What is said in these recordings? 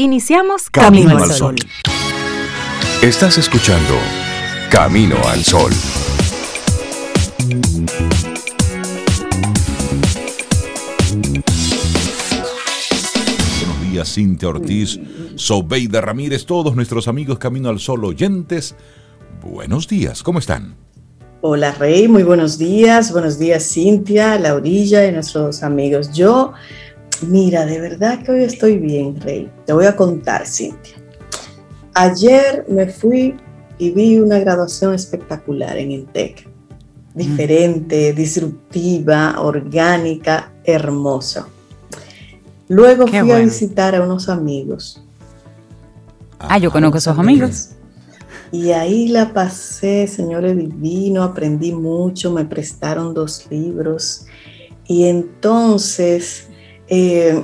Iniciamos Camino, al Sol. Estás escuchando Camino al Sol. Buenos días, Cintia Ortiz, Sobeida Ramírez, todos nuestros amigos Camino al Sol oyentes. Buenos días, ¿cómo están? Hola Rey, muy buenos días. Buenos días Cintia, Laurilla y nuestros amigos. Yo Mira, de verdad que hoy estoy bien, Rey. Te voy a contar, Cintia. Ayer me fui y vi una graduación espectacular en Intec. Diferente, disruptiva, orgánica, hermosa. Luego fui a visitar a unos amigos. Ah, yo conozco a esos amigos. Y ahí la pasé, señores divino, aprendí mucho, me prestaron dos libros. Y entonces eh,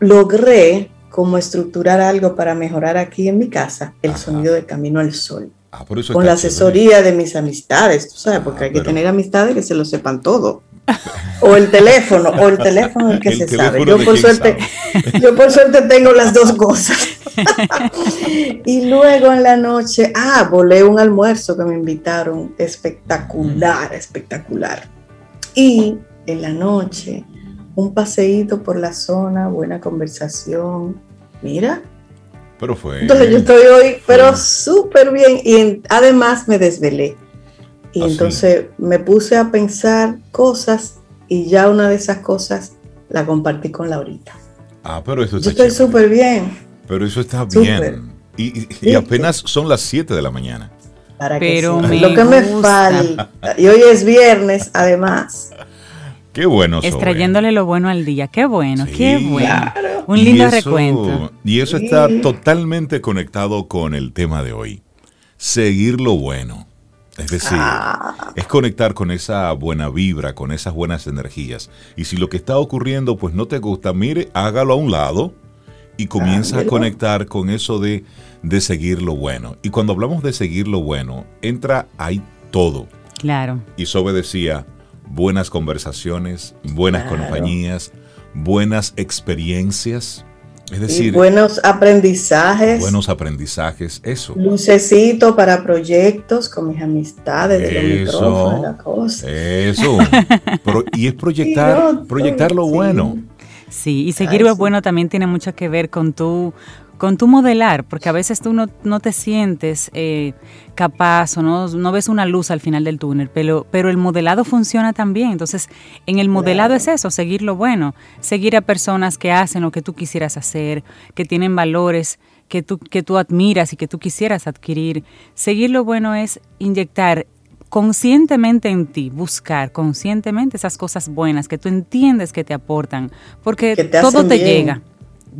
logré como estructurar algo para mejorar aquí en mi casa el sonido de Camino al Sol. Ah, con la asesoría de mis amistades, tú sabes, porque hay que tener amistades que se lo sepan todo. O el teléfono, o el teléfono el que se sabe. Yo por, suerte, yo por suerte tengo las dos cosas. y luego en la noche, ah, volé un almuerzo que me invitaron, espectacular, espectacular. Y en la noche un paseíto por la zona, buena conversación. Mira. Pero fue. Entonces yo estoy hoy, pero súper bien. Y además me desvelé. Y ah, entonces me puse a pensar cosas y ya una de esas cosas la compartí con Laurita. Ah, pero eso está Yo estoy súper bien. Pero eso está bien. Y, apenas son las 7 de la mañana. Para pero que lo que me falta. Y hoy es viernes, además. Qué bueno. Extrayéndole lo bueno al día. Qué bueno, qué bueno. Un lindo recuento. Y eso está totalmente conectado con el tema de hoy. Seguir lo bueno. Es decir, ah. es conectar con esa buena vibra, con esas buenas energías. Y si lo que está ocurriendo pues no te gusta, mire, hágalo a un lado y comienza a conectar con eso de, de seguir lo bueno. Y cuando hablamos de seguir lo bueno, entra ahí todo. Claro. Y Sobe decía, buenas conversaciones, buenas compañías, buenas experiencias. Es decir, buenos aprendizajes. Buenos aprendizajes, eso. Lucecito para proyectos con mis amistades de eso, la cosa. Eso. y es proyectar, proyectar lo bueno. Sí, y seguir lo bueno también tiene mucho que ver con tu con tu modelar, porque a veces tú no, no te sientes eh, capaz o no, no, ves una luz al final del túnel, pero, pero el modelado funciona también. Entonces, en el modelado es eso, seguir lo bueno, seguir a personas que hacen lo que tú quisieras hacer, que tienen valores que tú, que tú admiras y que tú quisieras adquirir. Seguir lo bueno es inyectar conscientemente en ti, buscar conscientemente esas cosas buenas que tú entiendes que te aportan, porque todo te llega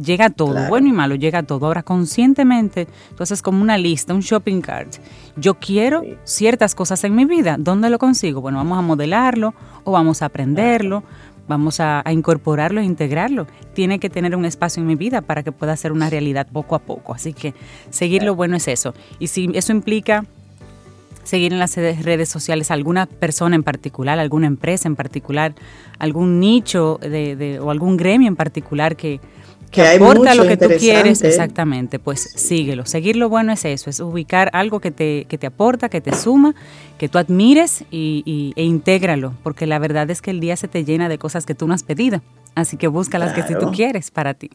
llega todo, bueno y malo, llega todo. Ahora, conscientemente, tú haces como una lista, un shopping cart. Yo quiero ciertas cosas en mi vida. ¿Dónde lo consigo? Bueno, vamos a modelarlo o vamos a aprenderlo. Vamos a, incorporarlo e integrarlo. Tiene que tener un espacio en mi vida para que pueda ser una realidad poco a poco. Así que seguir lo bueno es eso. Y si eso implica seguir en las redes sociales alguna persona en particular, alguna empresa en particular, algún nicho de, o algún gremio en particular que, que, aporta lo que tú quieres, exactamente, pues síguelo. Seguir lo bueno es eso, es ubicar algo que te, que te aporta, que te suma, que tú admires y, e intégralo, porque la verdad es que el día se te llena de cosas que tú no has pedido, así que busca las que si tú quieres para ti.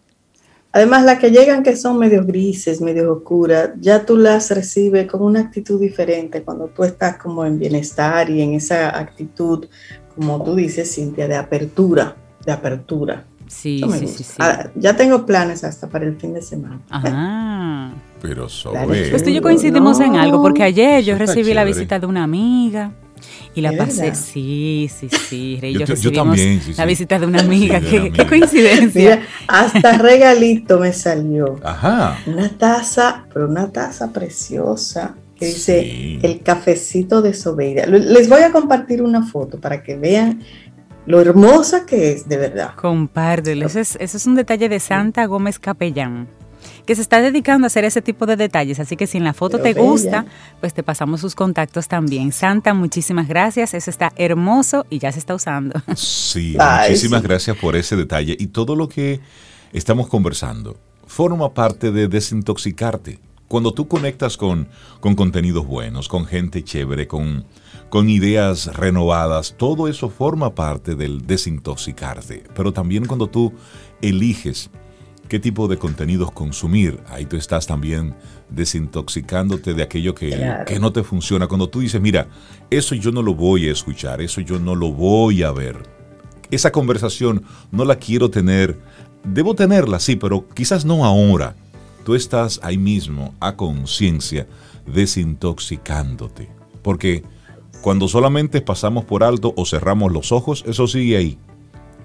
Además, las que llegan que son medio grises, medio oscuras, ya tú las recibes con una actitud diferente cuando tú estás como en bienestar y en esa actitud, como tú dices, Cintia, de apertura, de apertura. Sí, sí, sí, ah, ya tengo planes hasta para el fin de semana. Ajá. Pero sobre. Pues tú y yo coincidimos en algo, porque ayer yo recibí la visita de una amiga. Y la pasé, sí, sí, sí. Yo, yo, también, la visita de una amiga. qué, coincidencia. hasta regalito me salió. Ajá. Una taza, pero una taza preciosa que dice el cafecito de Sobeida. Les voy a compartir una foto para que vean lo hermosa que es, de verdad. Compártelo. Eso es, eso es un detalle de Santa Gómez Capellán que se está dedicando a hacer ese tipo de detalles. Así que si en la foto te gusta, pues te pasamos sus contactos también. Santa, muchísimas gracias. Eso está hermoso y ya se está usando. Sí, muchísimas gracias por ese detalle y todo lo que estamos conversando. forma parte de desintoxicarte. Cuando tú conectas con, con contenidos buenos, con gente chévere, con, con ideas renovadas, todo eso forma parte del desintoxicarte. Pero también cuando tú eliges qué tipo de contenidos consumir, ahí tú estás también desintoxicándote de aquello que, que, no te funciona. Cuando tú dices, mira, eso yo no lo voy a escuchar, eso yo no lo voy a ver. Esa conversación no la quiero tener. Debo tenerla, sí, pero quizás no ahora. Tú estás ahí mismo, a conciencia, desintoxicándote. Porque cuando solamente pasamos por alto o cerramos los ojos, eso sigue ahí.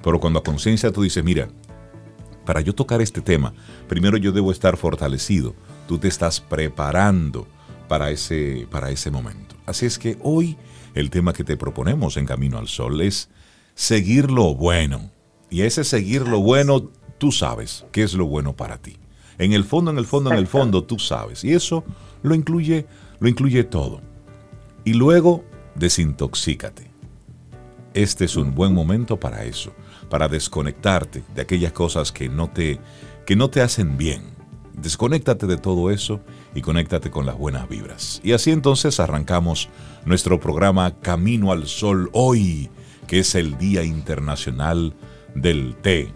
Pero cuando a conciencia tú dices, mira, para yo tocar este tema, primero yo debo estar fortalecido. Tú te estás preparando para ese, para ese momento. Así es que hoy el tema que te proponemos en Camino al Sol es seguir lo bueno. Y ese seguir lo bueno, tú sabes qué es lo bueno para ti. En el fondo, en el fondo, en el fondo, tú sabes. Y eso lo incluye, lo incluye todo. Y luego desintoxícate. Este es un buen momento para eso, para desconectarte de aquellas cosas que no te, que no te hacen bien. Desconéctate de todo eso y conéctate con las buenas vibras. Y así entonces arrancamos nuestro programa Camino al Sol hoy, que es el Día Internacional del Té.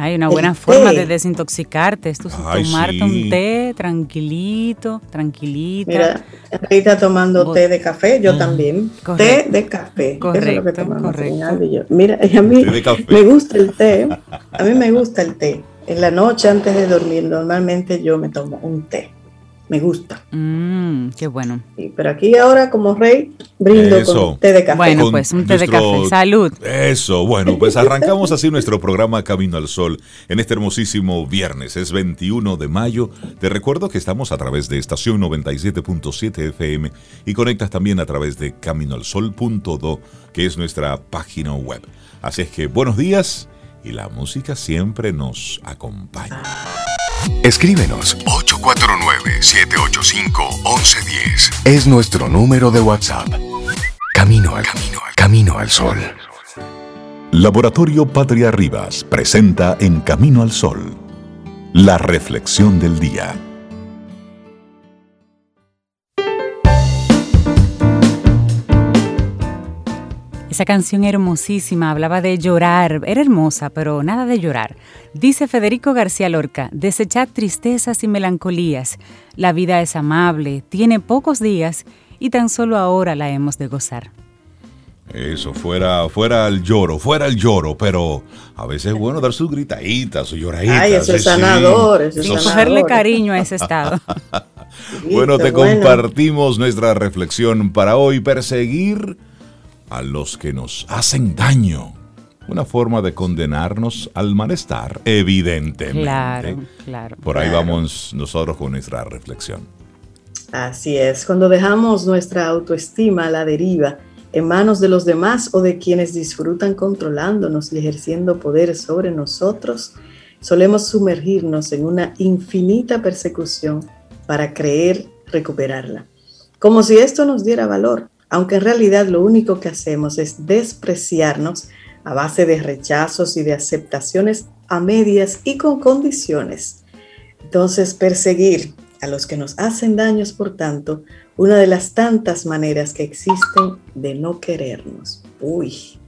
Hay una buena forma de desintoxicarte, es tomarte un té tranquilito, tranquilita. Mira, está tomando té de café, yo también. Té de café. Correcto, correcto. Mira, a mí me gusta el té, a mí me gusta el té. En la noche antes de dormir normalmente yo me tomo un té me gusta. Mm, qué bueno. pero aquí ahora como rey brindo con té de café. Bueno, pues un té de café. Salud. Eso, bueno, pues arrancamos así nuestro programa Camino al Sol en este hermosísimo viernes. Es 21 de mayo. Te recuerdo que estamos a través de estación 97.7 FM y conectas también a través de caminoalsol.do, que es nuestra página web. Así es que buenos días y la música siempre nos acompaña. Escríbenos 849-785-1110. Es nuestro número de WhatsApp. Camino al camino al camino al sol. Laboratorio Patria Rivas presenta En Camino al Sol la reflexión del día. Esa canción hermosísima hablaba de llorar, era hermosa, pero nada de llorar. Dice Federico García Lorca, desechad tristezas y melancolías. La vida es amable, tiene pocos días y tan solo ahora la hemos de gozar. Eso, fuera, fuera el lloro, fuera el lloro, pero a veces es bueno dar sus gritaditas, sus lloraditas. Ay, eso es sanador, eso es cogerle cariño a ese estado. bueno, te compartimos nuestra reflexión para hoy, perseguir a los que nos hacen daño. Una forma de condenarnos al malestar, evidentemente. Claro, claro. Por ahí vamos nosotros con nuestra reflexión. Así es, cuando dejamos nuestra autoestima a la deriva en manos de los demás o de quienes disfrutan controlándonos y ejerciendo poder sobre nosotros, solemos sumergirnos en una infinita persecución para creer recuperarla. Como si esto nos diera valor, aunque en realidad lo único que hacemos es despreciarnos a base de rechazos y de aceptaciones a medias y con condiciones. Entonces, perseguir a los que nos hacen daños, por tanto, una de las tantas maneras que existen de no querernos. Uy.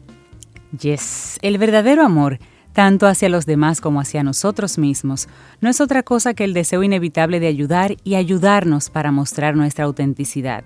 Yes, el verdadero amor, tanto hacia los demás como hacia nosotros mismos, no es otra cosa que el deseo inevitable de ayudar y ayudarnos para mostrar nuestra autenticidad.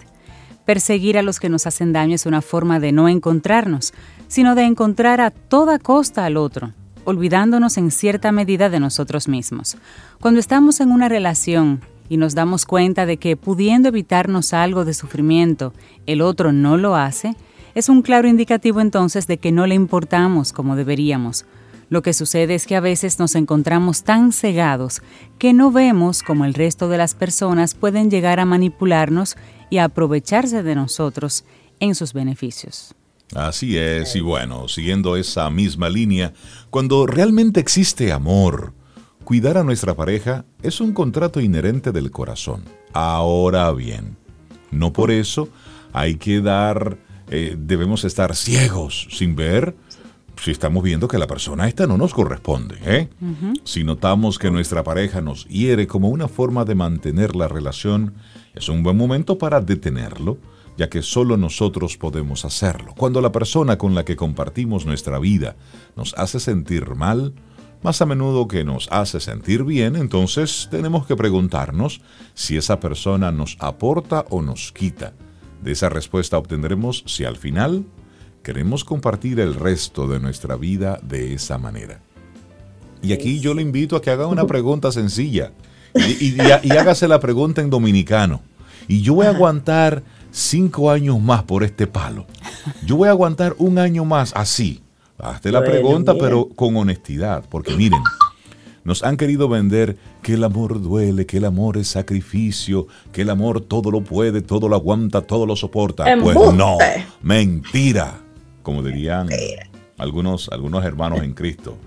Perseguir a los que nos hacen daño es una forma de no encontrarnos, sino de encontrar a toda costa al otro, olvidándonos en cierta medida de nosotros mismos. Cuando estamos en una relación y nos damos cuenta de que pudiendo evitarnos algo de sufrimiento, el otro no lo hace, es un claro indicativo entonces de que no le importamos como deberíamos. Lo que sucede es que a veces nos encontramos tan cegados que no vemos cómo el resto de las personas pueden llegar a manipularnos y aprovecharse de nosotros en sus beneficios. Así es, y bueno, siguiendo esa misma línea, cuando realmente existe amor, cuidar a nuestra pareja es un contrato inherente del corazón. Ahora bien, no por eso hay que dar, eh, debemos estar ciegos sin ver si estamos viendo que la persona esta no nos corresponde. ¿eh? Si notamos que nuestra pareja nos hiere como una forma de mantener la relación, es un buen momento para detenerlo, ya que solo nosotros podemos hacerlo. Cuando la persona con la que compartimos nuestra vida nos hace sentir mal, más a menudo que nos hace sentir bien, entonces tenemos que preguntarnos si esa persona nos aporta o nos quita. De esa respuesta obtendremos si al final queremos compartir el resto de nuestra vida de esa manera. Y aquí yo le invito a que haga una pregunta sencilla y, hágase la pregunta en dominicano. Y yo voy a aguantar cinco años más por este palo. Yo voy a aguantar un año más así. Hazte la pregunta, pero con honestidad, porque miren, nos han querido vender que el amor duele, que el amor es sacrificio, que el amor todo lo puede, todo lo aguanta, todo lo soporta. Pues no, mentira como dirían algunos, algunos hermanos en Cristo.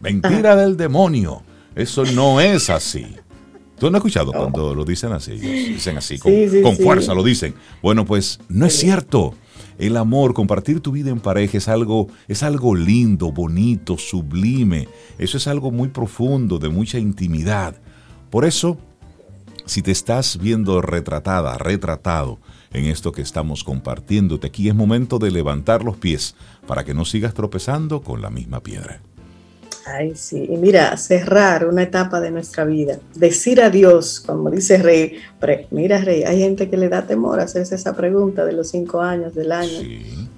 Mentira del demonio. Eso no es así. ¿Tú no has escuchado cuando lo dicen así? Dicen así, con, fuerza lo dicen. Bueno, pues no es cierto. El amor, compartir tu vida en pareja es algo, es algo lindo, bonito, sublime. Eso es algo muy profundo, de mucha intimidad. Por eso, si te estás viendo retratada, retratado en esto que estamos compartiéndote aquí. Es momento de levantar los pies para que no sigas tropezando con la misma piedra. Ay, sí. Y mira, cerrar una etapa de nuestra vida. Decir adiós, como dice Rey. mira, Rey, hay gente que le da temor a hacerse esa pregunta de los cinco años, del año.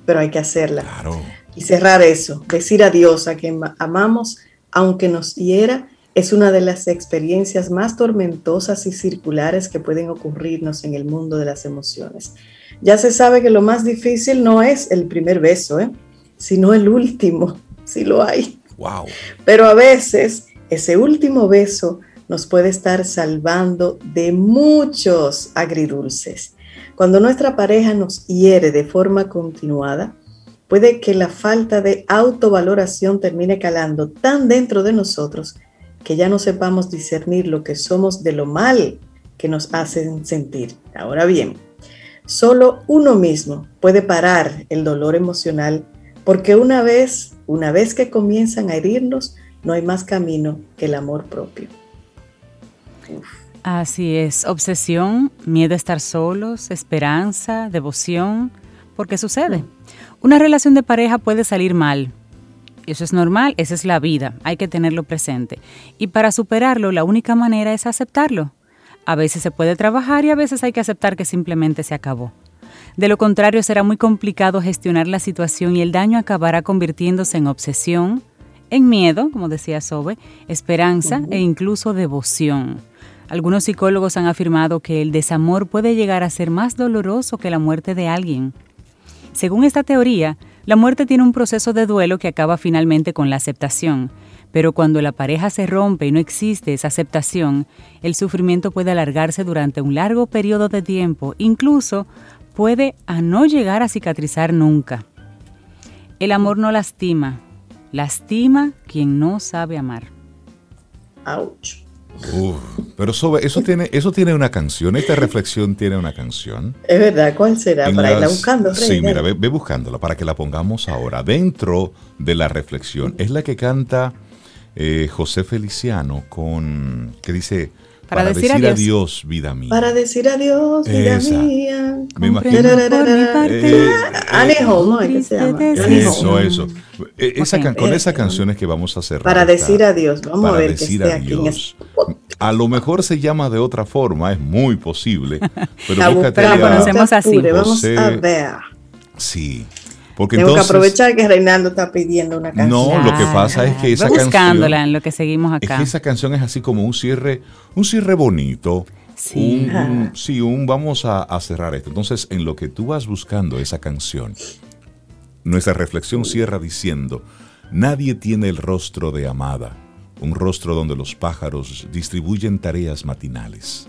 Pero hay que hacerla. Claro. Y cerrar eso. Decir adiós a quien amamos, aunque nos hiera es una de las experiencias más tormentosas y circulares que pueden ocurrirnos en el mundo de las emociones. Ya se sabe que lo más difícil no es el primer beso, ¿eh? sino el último, si lo hay. Wow. Pero a veces ese último beso nos puede estar salvando de muchos agridulces. Cuando nuestra pareja nos hiere de forma continuada, puede que la falta de autovaloración termine calando tan dentro de nosotros que ya no sepamos discernir lo que somos de lo mal que nos hacen sentir. Ahora bien, solo uno mismo puede parar el dolor emocional porque una vez, una vez que comienzan a herirnos, no hay más camino que el amor propio. Así es, obsesión, miedo a estar solos, esperanza, devoción, porque sucede. Mm. Una relación de pareja puede salir mal, eso es normal, esa es la vida, hay que tenerlo presente. Y para superarlo, la única manera es aceptarlo. A veces se puede trabajar y a veces hay que aceptar que simplemente se acabó. De lo contrario, será muy complicado gestionar la situación y el daño acabará convirtiéndose en obsesión, en miedo, como decía Sobe, esperanza e incluso devoción. Algunos psicólogos han afirmado que el desamor puede llegar a ser más doloroso que la muerte de alguien. Según esta teoría, la muerte tiene un proceso de duelo que acaba finalmente con la aceptación, pero cuando la pareja se rompe y no existe esa aceptación, el sufrimiento puede alargarse durante un largo periodo de tiempo, incluso puede a no llegar a cicatrizar nunca. El amor no lastima, lastima quien no sabe amar. Ouch pero eso tiene, eso tiene una canción, esta reflexión tiene una canción. Es verdad, ¿cuál será? para irla buscando. sí, mira, ve, buscándola para que la pongamos ahora. Dentro de la reflexión, es la que canta eh, José Feliciano con, que dice, para, decir, adiós. vida mía. Para decir adiós, vida mía. Me imagino. Eh, Alejo, ¿no? ¿Qué se llama? Eso, eso. Eh, esa, con esas canciones que vamos a hacer. Para decir adiós. Vamos a ver decir que adiós. Aquí a lo mejor se llama de otra forma, es muy posible. Pero búscate la conocemos así. Vamos a ver. Sí. Porque Tengo que aprovechar que Reinaldo está pidiendo una canción. No, lo que pasa es que esa buscándola en lo que seguimos acá. Es que esa canción es así como un cierre, un cierre bonito. Sí. Un, sí, un vamos a, a, cerrar esto. Entonces, en lo que tú vas buscando esa canción, nuestra reflexión cierra diciendo, nadie tiene el rostro de amada, un rostro donde los pájaros distribuyen tareas matinales.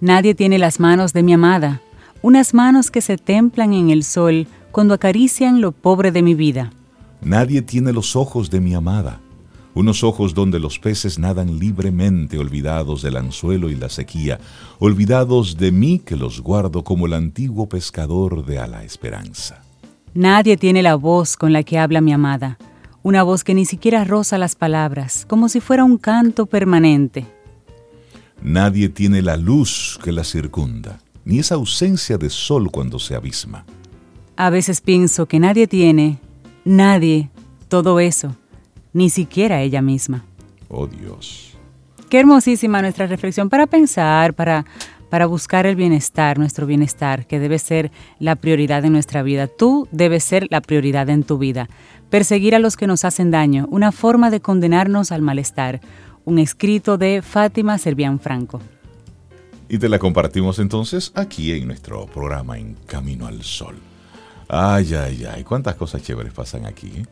Nadie tiene las manos de mi amada, unas manos que se templan en el sol, cuando acarician lo pobre de mi vida. Nadie tiene los ojos de mi amada, unos ojos donde los peces nadan libremente olvidados del anzuelo y la sequía, olvidados de mí que los guardo como el antiguo pescador de a la esperanza. Nadie tiene la voz con la que habla mi amada, una voz que ni siquiera roza las palabras, como si fuera un canto permanente. Nadie tiene la luz que la circunda, ni esa ausencia de sol cuando se abisma. A veces pienso que nadie tiene, nadie, todo eso, ni siquiera ella misma. Oh Dios. Qué hermosísima nuestra reflexión para pensar, para para buscar el bienestar, nuestro bienestar, que debe ser la prioridad en nuestra vida. Tú debes ser la prioridad en tu vida. Perseguir a los que nos hacen daño, una forma de condenarnos al malestar. Un escrito de Fátima Servián Franco. Y te la compartimos entonces aquí en nuestro programa En Camino al Sol. Ay, ay, ay, cuántas cosas chéveres pasan aquí. ¿eh?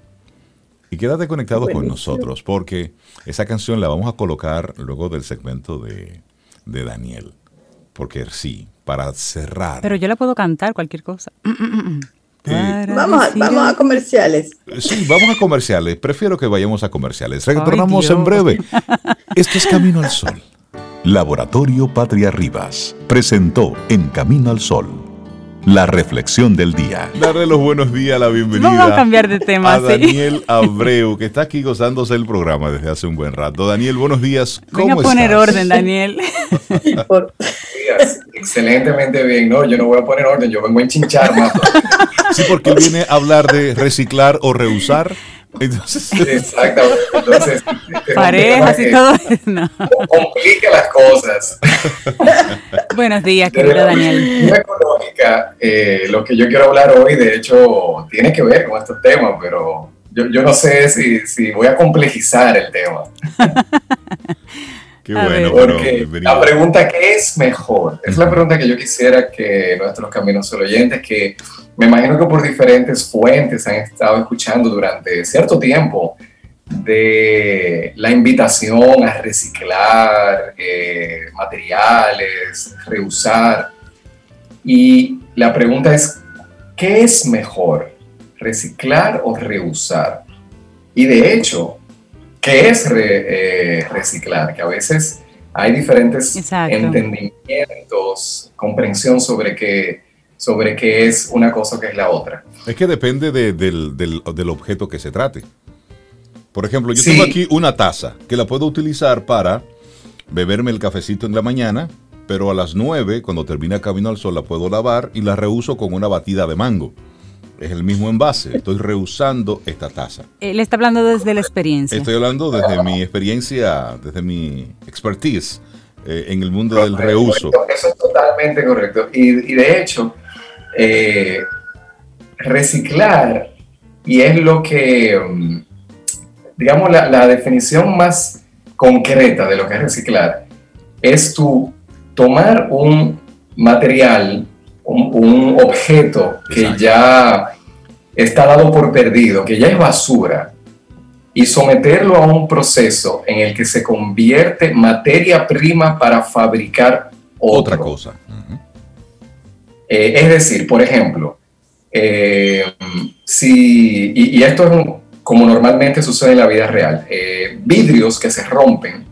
Y quédate conectado con nosotros porque esa canción la vamos a colocar luego del segmento de, de Daniel porque sí, para cerrar. Pero yo la puedo cantar cualquier cosa. Eh, vamos, a, vamos a comerciales. Sí, vamos a comerciales. Prefiero que vayamos a comerciales. Retornamos en breve. Esto es Camino al Sol. Laboratorio Patria Rivas presentó En Camino al Sol la reflexión del día. Darle los buenos días, la bienvenida. Vamos a cambiar de tema. A Daniel Abreu, que está aquí gozándose el programa desde hace un buen rato. Daniel, buenos días. ¿Cómo Venga a poner orden, Daniel. Excelentemente bien. No, yo no voy a poner orden, yo vengo a enchinchar más. Sí, porque él viene a hablar de reciclar o reusar. Entonces, Exactamente. Entonces, parejas y todo eso. No. Complica las cosas. Buenos días, querido Daniel. económica, eh, lo que yo quiero hablar hoy, de hecho, tiene que ver con estos temas, pero yo, yo no sé si, si voy a complejizar el tema. Qué bueno, Porque la pregunta ¿qué es mejor? Es la pregunta que yo quisiera que nuestros caminos oyentes, que me imagino que por diferentes fuentes han estado escuchando durante cierto tiempo, de la invitación a reciclar eh, materiales, reusar. Y la pregunta es, ¿qué es mejor? ¿Reciclar o reusar? Y de hecho, ¿qué es eh, reciclar? Que a veces hay diferentes entendimientos, comprensión sobre qué, sobre qué es una cosa o qué es la otra. Es que depende del, del, objeto que se trate. Por ejemplo, yo tengo aquí una taza que la puedo utilizar para beberme el cafecito en la mañana, pero a las 9, cuando termina Camino al Sol, la puedo lavar y la reuso con una batida de mango. Es el mismo envase. Estoy reusando esta taza. Él está hablando desde la experiencia. Estoy hablando desde mi experiencia, desde mi expertise eh, en el mundo del reuso. Eso es totalmente correcto. Y, de hecho, eh, reciclar, y es lo que, mm, digamos, la, definición más concreta de lo que es reciclar, es tu tomar un material un, objeto que ya está dado por perdido, que ya es basura, y someterlo a un proceso en el que se convierte materia prima para fabricar otra cosa. Eh, es decir, por ejemplo, eh, si, y, esto es como normalmente sucede en la vida real, eh, vidrios que se rompen,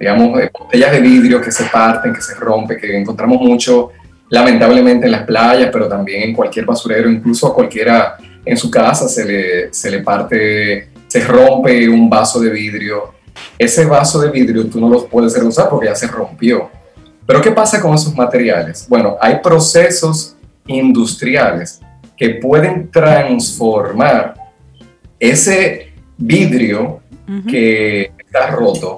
digamos, botellas de vidrio que se parten, que se rompen, que encontramos mucho lamentablemente en las playas, pero también en cualquier basurero, incluso a cualquiera en su casa se le, se le parte, se rompe un vaso de vidrio. Ese vaso de vidrio tú no lo puedes reusar porque ya se rompió. Pero ¿qué pasa con esos materiales? Bueno, hay procesos industriales que pueden transformar ese vidrio que está roto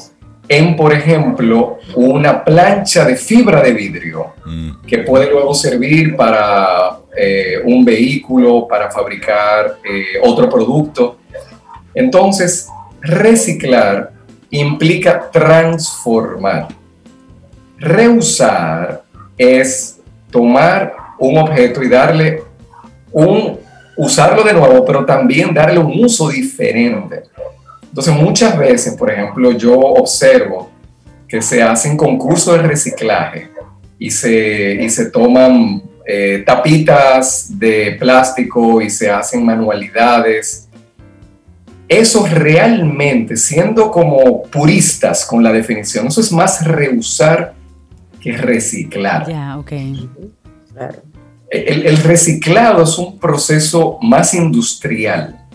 en, por ejemplo, una plancha de fibra de vidrio mm. que puede luego servir para eh, un vehículo, para fabricar eh, otro producto. Entonces, reciclar implica transformar. Reusar es tomar un objeto y darle un, usarlo de nuevo, pero también darle un uso diferente. Entonces, muchas veces, por ejemplo, yo observo que se hacen concursos de reciclaje y se, se toman eh, tapitas de plástico y se hacen manualidades. Eso realmente, siendo como puristas con la definición, eso es más reusar que reciclar. Ya, ok. Claro. el, reciclado es un proceso más industrial.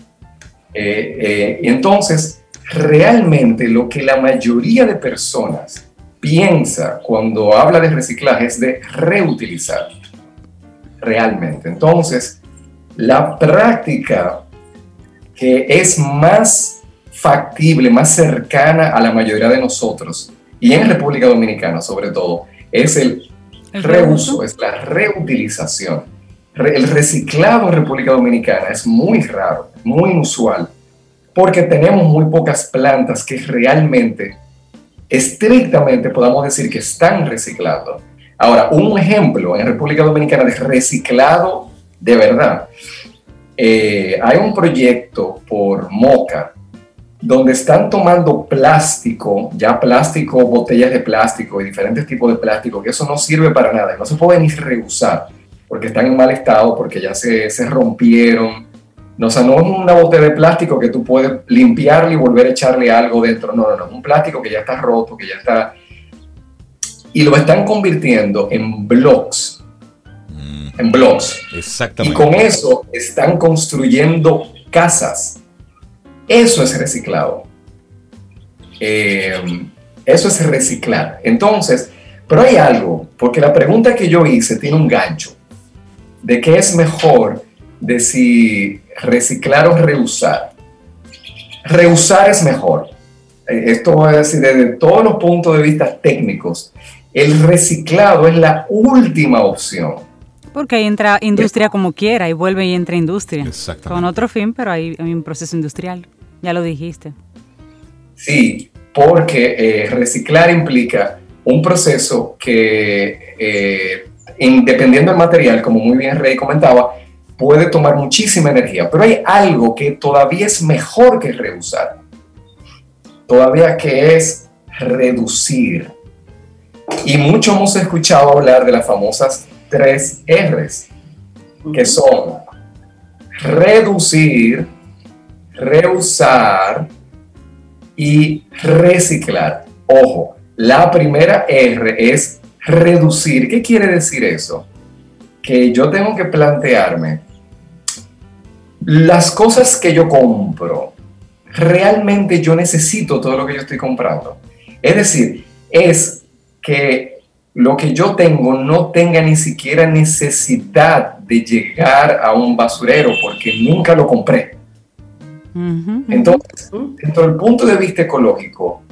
Eh, eh, entonces, realmente lo que la mayoría de personas piensa cuando habla de reciclaje es de reutilizar. Realmente. Entonces, la práctica que es más factible, más cercana a la mayoría de nosotros, y en República Dominicana sobre todo, es el reuso, es la reutilización. el reciclado en República Dominicana es muy raro, muy inusual, porque tenemos muy pocas plantas que realmente, estrictamente podamos decir que están reciclando. Ahora, un ejemplo en República Dominicana de reciclado de verdad. Eh, hay un proyecto por Moca donde están tomando plástico, ya plástico, botellas de plástico y diferentes tipos de plástico, que eso no sirve para nada, no se puede ni reusar, porque están en mal estado, porque ya se, se rompieron. No, o sea, no es una botella de plástico que tú puedes limpiarle y volver a echarle algo dentro, no, no, no, un plástico que ya está roto, que ya está... Y lo están convirtiendo en blocks, mm. en blocks. Exactamente. Y con eso están construyendo casas eso es reciclado. Eh, eso es reciclar. Entonces, pero hay algo, porque la pregunta que yo hice tiene un gancho de qué es mejor de si reciclar o reusar. Reusar es mejor. Eh, esto voy a decir desde todos los puntos de vista técnicos. El reciclado es la última opción. Porque ahí entra industria como quiera y vuelve y entra industria. Con otro fin, pero hay un proceso industrial. Ya lo dijiste. Sí, porque eh, reciclar implica un proceso que, eh, dependiendo del material, como muy bien Rey comentaba, puede tomar muchísima energía, pero hay algo que todavía es mejor que reusar, todavía que es reducir. Y mucho hemos escuchado hablar de las famosas tres R's, que son reducir, reusar y reciclar. Ojo, la primera R es reducir. ¿Qué quiere decir eso? Que yo tengo que plantearme las cosas que yo compro. Realmente yo necesito todo lo que yo estoy comprando. Es decir, es que lo que yo tengo no tenga ni siquiera necesidad de llegar a un basurero porque nunca lo compré. Entonces, dentro del punto de vista ecológico,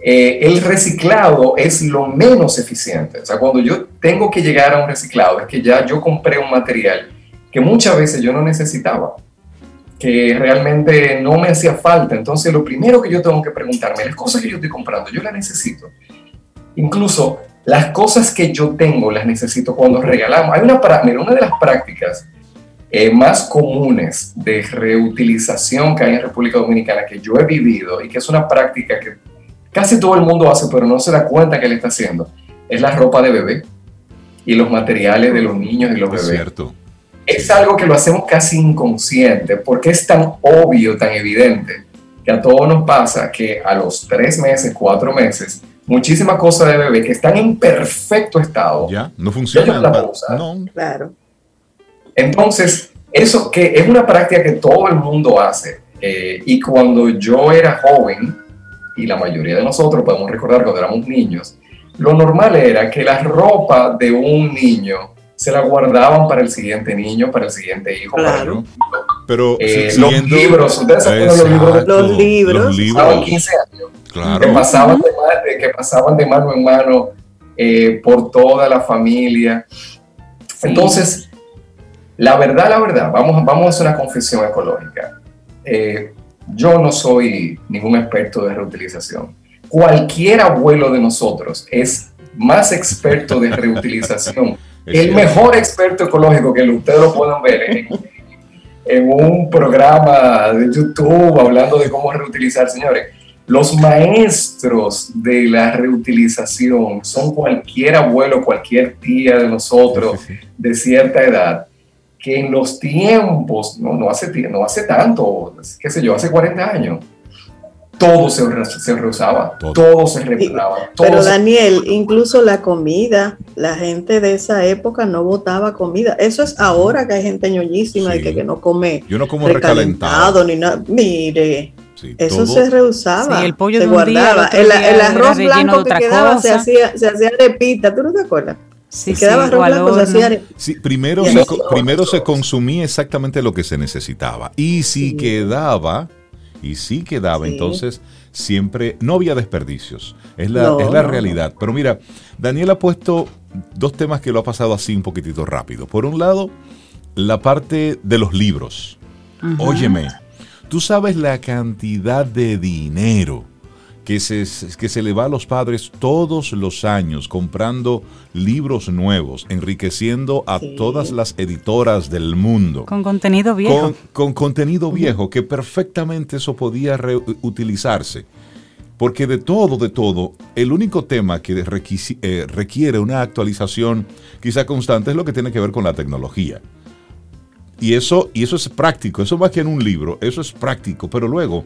eh, el reciclado es lo menos eficiente. O sea, cuando yo tengo que llegar a un reciclado, es que ya yo compré un material que muchas veces yo no necesitaba, que realmente no me hacía falta. Entonces, lo primero que yo tengo que preguntarme, las cosas que yo estoy comprando, yo las necesito. Incluso las cosas que yo tengo las necesito cuando regalamos. Hay una, mira, una de las prácticas eh, más comunes de reutilización que hay en República Dominicana que yo he vivido y que es una práctica que casi todo el mundo hace pero no se da cuenta que le está haciendo, es la ropa de bebé y los materiales de los niños y los bebés. Cierto. Es algo que lo hacemos casi inconsciente porque es tan obvio, tan evidente, que a todos nos pasa que a los tres meses, cuatro meses, muchísimas cosas de bebé que están en perfecto estado. Ya, no funcionan. No. Claro entonces, eso que es una práctica que todo el mundo hace. Eh, y cuando yo era joven, y la mayoría de nosotros podemos recordar cuando éramos niños, lo normal era que la ropa de un niño se la guardaban para el siguiente niño, para el siguiente hijo. Claro. Pero eh, los libros, ustedes se los libros, los libros, los libros 15 años, claro. que, pasaban que pasaban de mano en mano eh, por toda la familia. Entonces, la verdad, la verdad, vamos, vamos a hacer una confesión ecológica. Eh, yo no soy ningún experto de reutilización. Cualquier abuelo de nosotros es más experto de reutilización. el mejor experto ecológico que ustedes lo puedan ver en, en un programa de YouTube hablando de cómo reutilizar, señores. Los maestros de la reutilización son cualquier abuelo, cualquier tía de nosotros de cierta edad que en los tiempos, no, no, hace, no hace tanto, qué sé yo, hace 40 años, todo se, se reusaba, todo, se reparaba. Pero Daniel, incluso la comida, la gente de esa época no botaba comida. Eso es ahora que hay gente ñoñísima y que, no come Yo no como recalentado, ni nada. Mire, eso se reusaba. el pollo se guardaba. el, arroz blanco que quedaba se hacía, se hacía arepita. ¿Tú no te acuerdas? Sí, quedaba arroz blanco, se hacía sí, primero, se, primero se consumía exactamente lo que se necesitaba. Y si quedaba y sí quedaba. Entonces, siempre, no había desperdicios. Es la, es la realidad. Pero mira, Daniel ha puesto dos temas que lo ha pasado así un poquitito rápido. Por un lado, la parte de los libros. Óyeme, tú sabes la cantidad de dinero que se, que se le va a los padres todos los años comprando libros nuevos, enriqueciendo a todas las editoras del mundo. Con contenido viejo. Con, contenido viejo, que perfectamente eso podía reutilizarse. Porque de todo, de todo, el único tema que eh, requiere una actualización quizá constante es lo que tiene que ver con la tecnología. Y eso, y eso es práctico, eso más que en un libro, eso es práctico, pero luego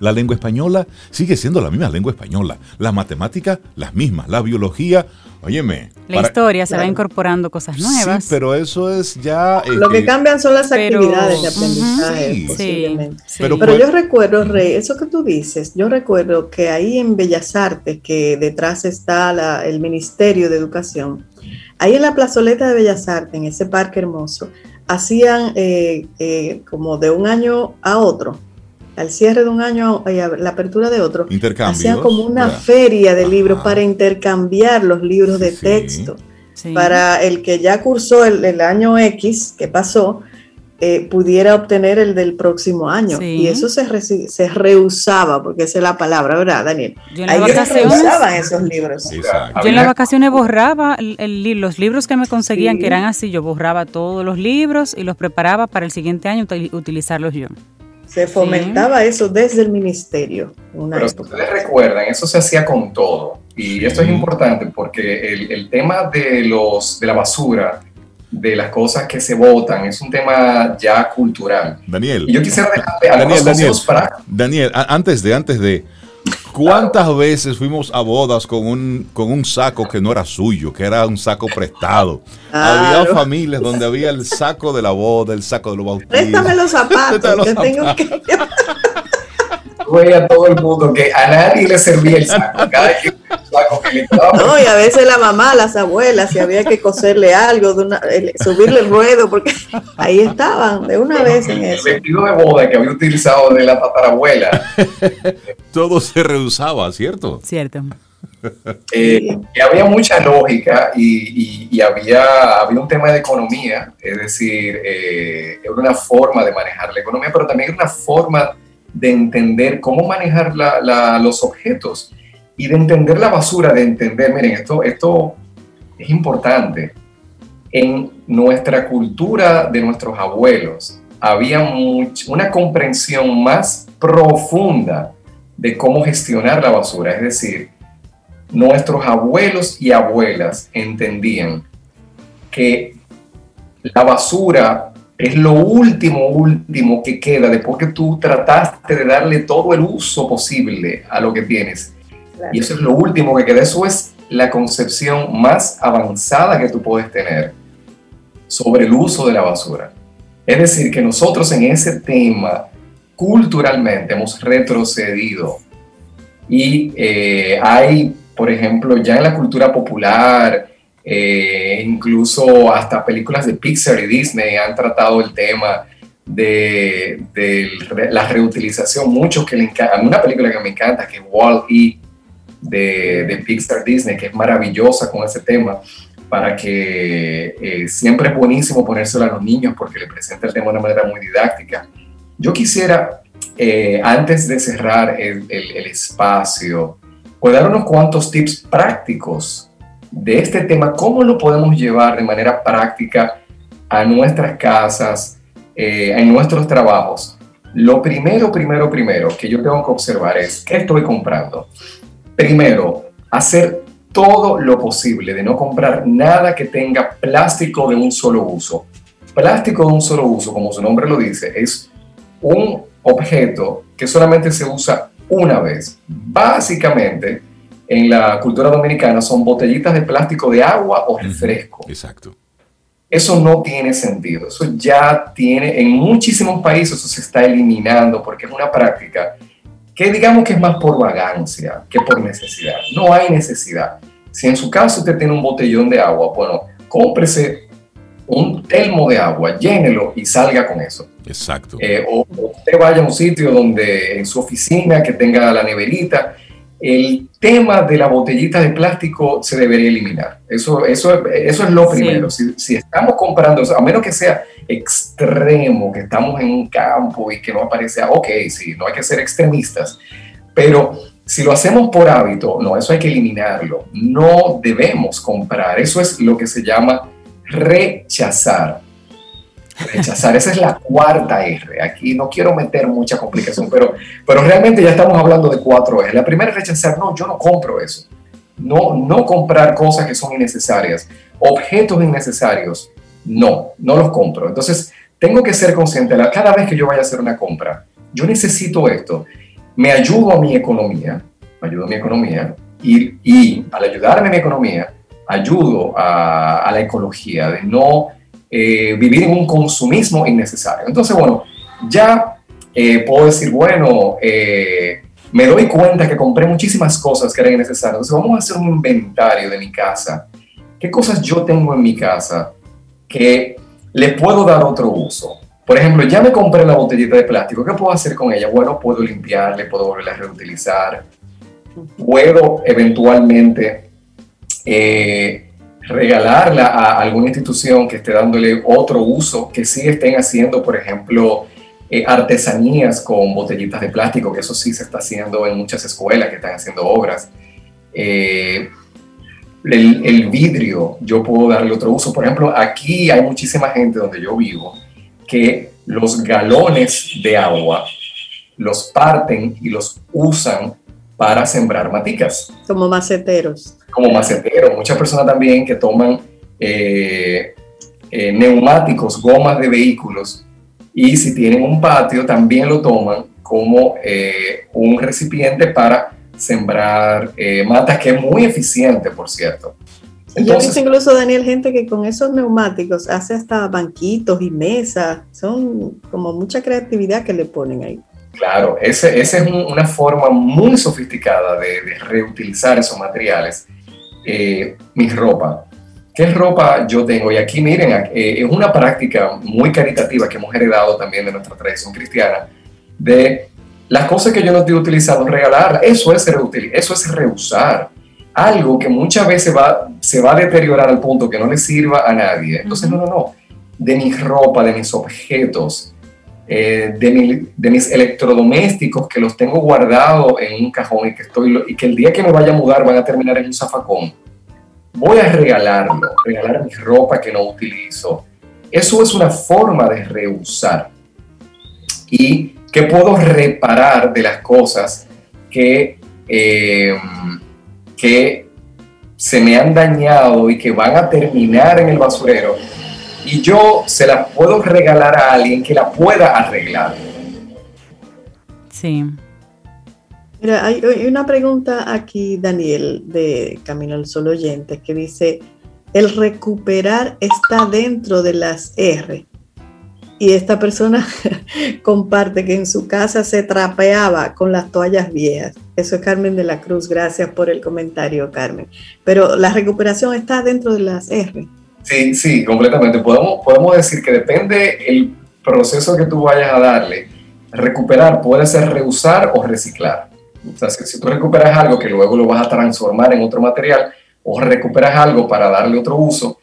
la lengua española sigue siendo la misma lengua española. La matemática, las mismas. La biología, óyeme. La historia se va incorporando cosas nuevas. Sí, pero eso es ya... Eh, Lo que cambian son las actividades de aprendizaje, posiblemente. Pero, yo recuerdo, Rey, eso que tú dices, yo recuerdo que ahí en Bellas Artes, que detrás está el Ministerio de Educación, ahí en la plazoleta de Bellas Artes, en ese parque hermoso, hacían eh, eh, como de un año a otro, al cierre de un año y a la apertura de otro, hacían como una feria de libros para intercambiar los libros de texto. Para el que ya cursó el, año X que pasó, eh, pudiera obtener el del próximo año. Y eso se, se reusaba, porque esa es la palabra, ¿verdad, Daniel? Yo en Ahí reusaban esos libros. Yo en las vacaciones borraba los libros que me conseguían, que eran así, yo borraba todos los libros y los preparaba para el siguiente año utilizarlos yo. Se fomentaba eso desde el ministerio. Pero ustedes recuerdan, eso se hacía con todo. Y esto es importante porque el, tema de, los, de la basura, de las cosas que se votan, es un tema ya cultural. Daniel. Y yo quisiera dejarle Daniel, Daniel, Daniel, antes de, antes de, ¿Cuántas veces fuimos a bodas con un, con un saco que no era suyo, que era un saco prestado? Había familias donde había el saco de la boda, el saco de los bautizos. Préstame los zapatos, que tengo que... a todo el mundo que a nadie le servía el saco. Cada quien no, y a veces la mamá, las abuelas, si había que coserle algo, subirle el ruedo, porque ahí estaban de una vez en eso. El vestido de boda que había utilizado de la tatarabuela. Todo se reusaba, ¿cierto? Cierto. Eh, y había mucha lógica y, había, había un tema de economía, es decir, eh, era una forma de manejar la economía, pero también era una forma de entender cómo manejar los objetos y de entender la basura, de entender, miren, esto, esto es importante. En nuestra cultura de nuestros abuelos había una comprensión más profunda de cómo gestionar la basura. Es decir, nuestros abuelos y abuelas entendían que la basura es lo último, último que queda después que tú trataste de darle todo el uso posible a lo que tienes y eso es lo último que queda. Eso es la concepción más avanzada que tú puedes tener sobre el uso de la basura. Es decir, que nosotros en ese tema culturalmente hemos retrocedido y eh, hay, por ejemplo, ya en la cultura popular, eh, incluso hasta películas de Pixar y Disney han tratado el tema de, la reutilización. Muchos que le encantan, una película que me encanta, que es Wall-E, de, Pixar Disney, que es maravillosa con ese tema, para que eh, siempre es buenísimo ponérselo a los niños porque le presenta el tema de una manera muy didáctica. Yo quisiera, eh, antes de cerrar el, el, espacio, pues dar unos cuantos tips prácticos de este tema, cómo lo podemos llevar de manera práctica a nuestras casas, eh, en nuestros trabajos. Lo primero, primero, primero que yo tengo que observar es qué estoy comprando. Primero, hacer todo lo posible de no comprar nada que tenga plástico de un solo uso. Plástico de un solo uso, como su nombre lo dice, es un objeto que solamente se usa una vez. Básicamente, en la cultura dominicana son botellitas de plástico de agua o refresco. Exacto. Eso no tiene sentido. Eso ya tiene, en muchísimos países eso se está eliminando porque es una práctica que digamos que es más por vagancia que por necesidad. No hay necesidad. Si en su caso usted tiene un botellón de agua, bueno, cómprese un telmo de agua, llénelo y salga con eso. Exacto. Eh, o, usted vaya a un sitio donde en su oficina que tenga la neverita, el tema de la botellita de plástico se debería eliminar. Eso, eso, eso es lo primero. Si, estamos comprando, a menos que sea extremo, que estamos en un campo y que no aparece, ok, sí, no hay que ser extremistas, pero si lo hacemos por hábito, no, eso hay que eliminarlo. No debemos comprar. Eso es lo que se llama rechazar. Rechazar, esa es la cuarta R. Aquí no quiero meter mucha complicación, pero, pero realmente ya estamos hablando de cuatro R. La primera es rechazar, no, yo no compro eso. No, no comprar cosas que son innecesarias. Objetos innecesarios, no, no los compro. Entonces, tengo que ser consciente, cada vez que yo vaya a hacer una compra, yo necesito esto me ayudo a mi economía, me ayudo a mi economía y, y al ayudarme a mi economía, ayudo a, la ecología de no eh, vivir en un consumismo innecesario. Entonces, bueno, ya eh, puedo decir, bueno, eh, me doy cuenta que compré muchísimas cosas que eran innecesarias. Entonces, vamos a hacer un inventario de mi casa. ¿Qué cosas yo tengo en mi casa que le puedo dar otro uso? Por ejemplo, ya me compré la botellita de plástico, ¿qué puedo hacer con ella? Bueno, puedo limpiarle, puedo volverla a reutilizar, puedo eventualmente eh, regalarla a alguna institución que esté dándole otro uso, que sí estén haciendo, por ejemplo, eh, artesanías con botellitas de plástico, que eso sí se está haciendo en muchas escuelas que están haciendo obras. Eh, el, el, vidrio, yo puedo darle otro uso. Por ejemplo, aquí hay muchísima gente donde yo vivo que los galones de agua los parten y los usan para sembrar maticas. Como maceteros. Como maceteros. Muchas personas también que toman eh, eh, neumáticos, gomas de vehículos, y si tienen un patio también lo toman como eh, un recipiente para sembrar matas, que es muy eficiente, por cierto. Yo he visto incluso, Daniel, gente que con esos neumáticos hace hasta banquitos y mesas. Son como mucha creatividad que le ponen ahí. Claro, esa es una forma muy sofisticada de, reutilizar esos materiales. Eh, mi ropa. ¿Qué ropa yo tengo? Y aquí miren, eh, es una práctica muy caritativa que hemos heredado también de nuestra tradición cristiana, de las cosas que yo no estoy utilizando, regalar. Eso es, eso es reusar algo que muchas veces va, se va a deteriorar al punto que no le sirva a nadie. Entonces, no, no, no. De mi ropa, de mis objetos, eh, de, de, mis electrodomésticos que los tengo guardados en un cajón y que, estoy, y que el día que me vaya a mudar van a terminar en un zafacón. Voy a regalarlo, regalar mi ropa que no utilizo. Eso es una forma de reusar. Y que puedo reparar de las cosas que eh, que se me han dañado y que van a terminar en el basurero y yo se las puedo regalar a alguien que la pueda arreglar. Sí. Mira, hay, una pregunta aquí, Daniel, de Camino al Sol Oyente, que dice, ¿el recuperar está dentro de las R? Y esta persona comparte que en su casa se trapeaba con las toallas viejas. Eso es Carmen de la Cruz. Gracias por el comentario, Carmen. Pero la recuperación está dentro de las R. Sí, sí, completamente. Podemos, podemos decir que depende el proceso que tú vayas a darle. Recuperar puede ser reusar o reciclar. O sea, si, si tú recuperas algo que luego lo vas a transformar en otro material o recuperas algo para darle otro uso,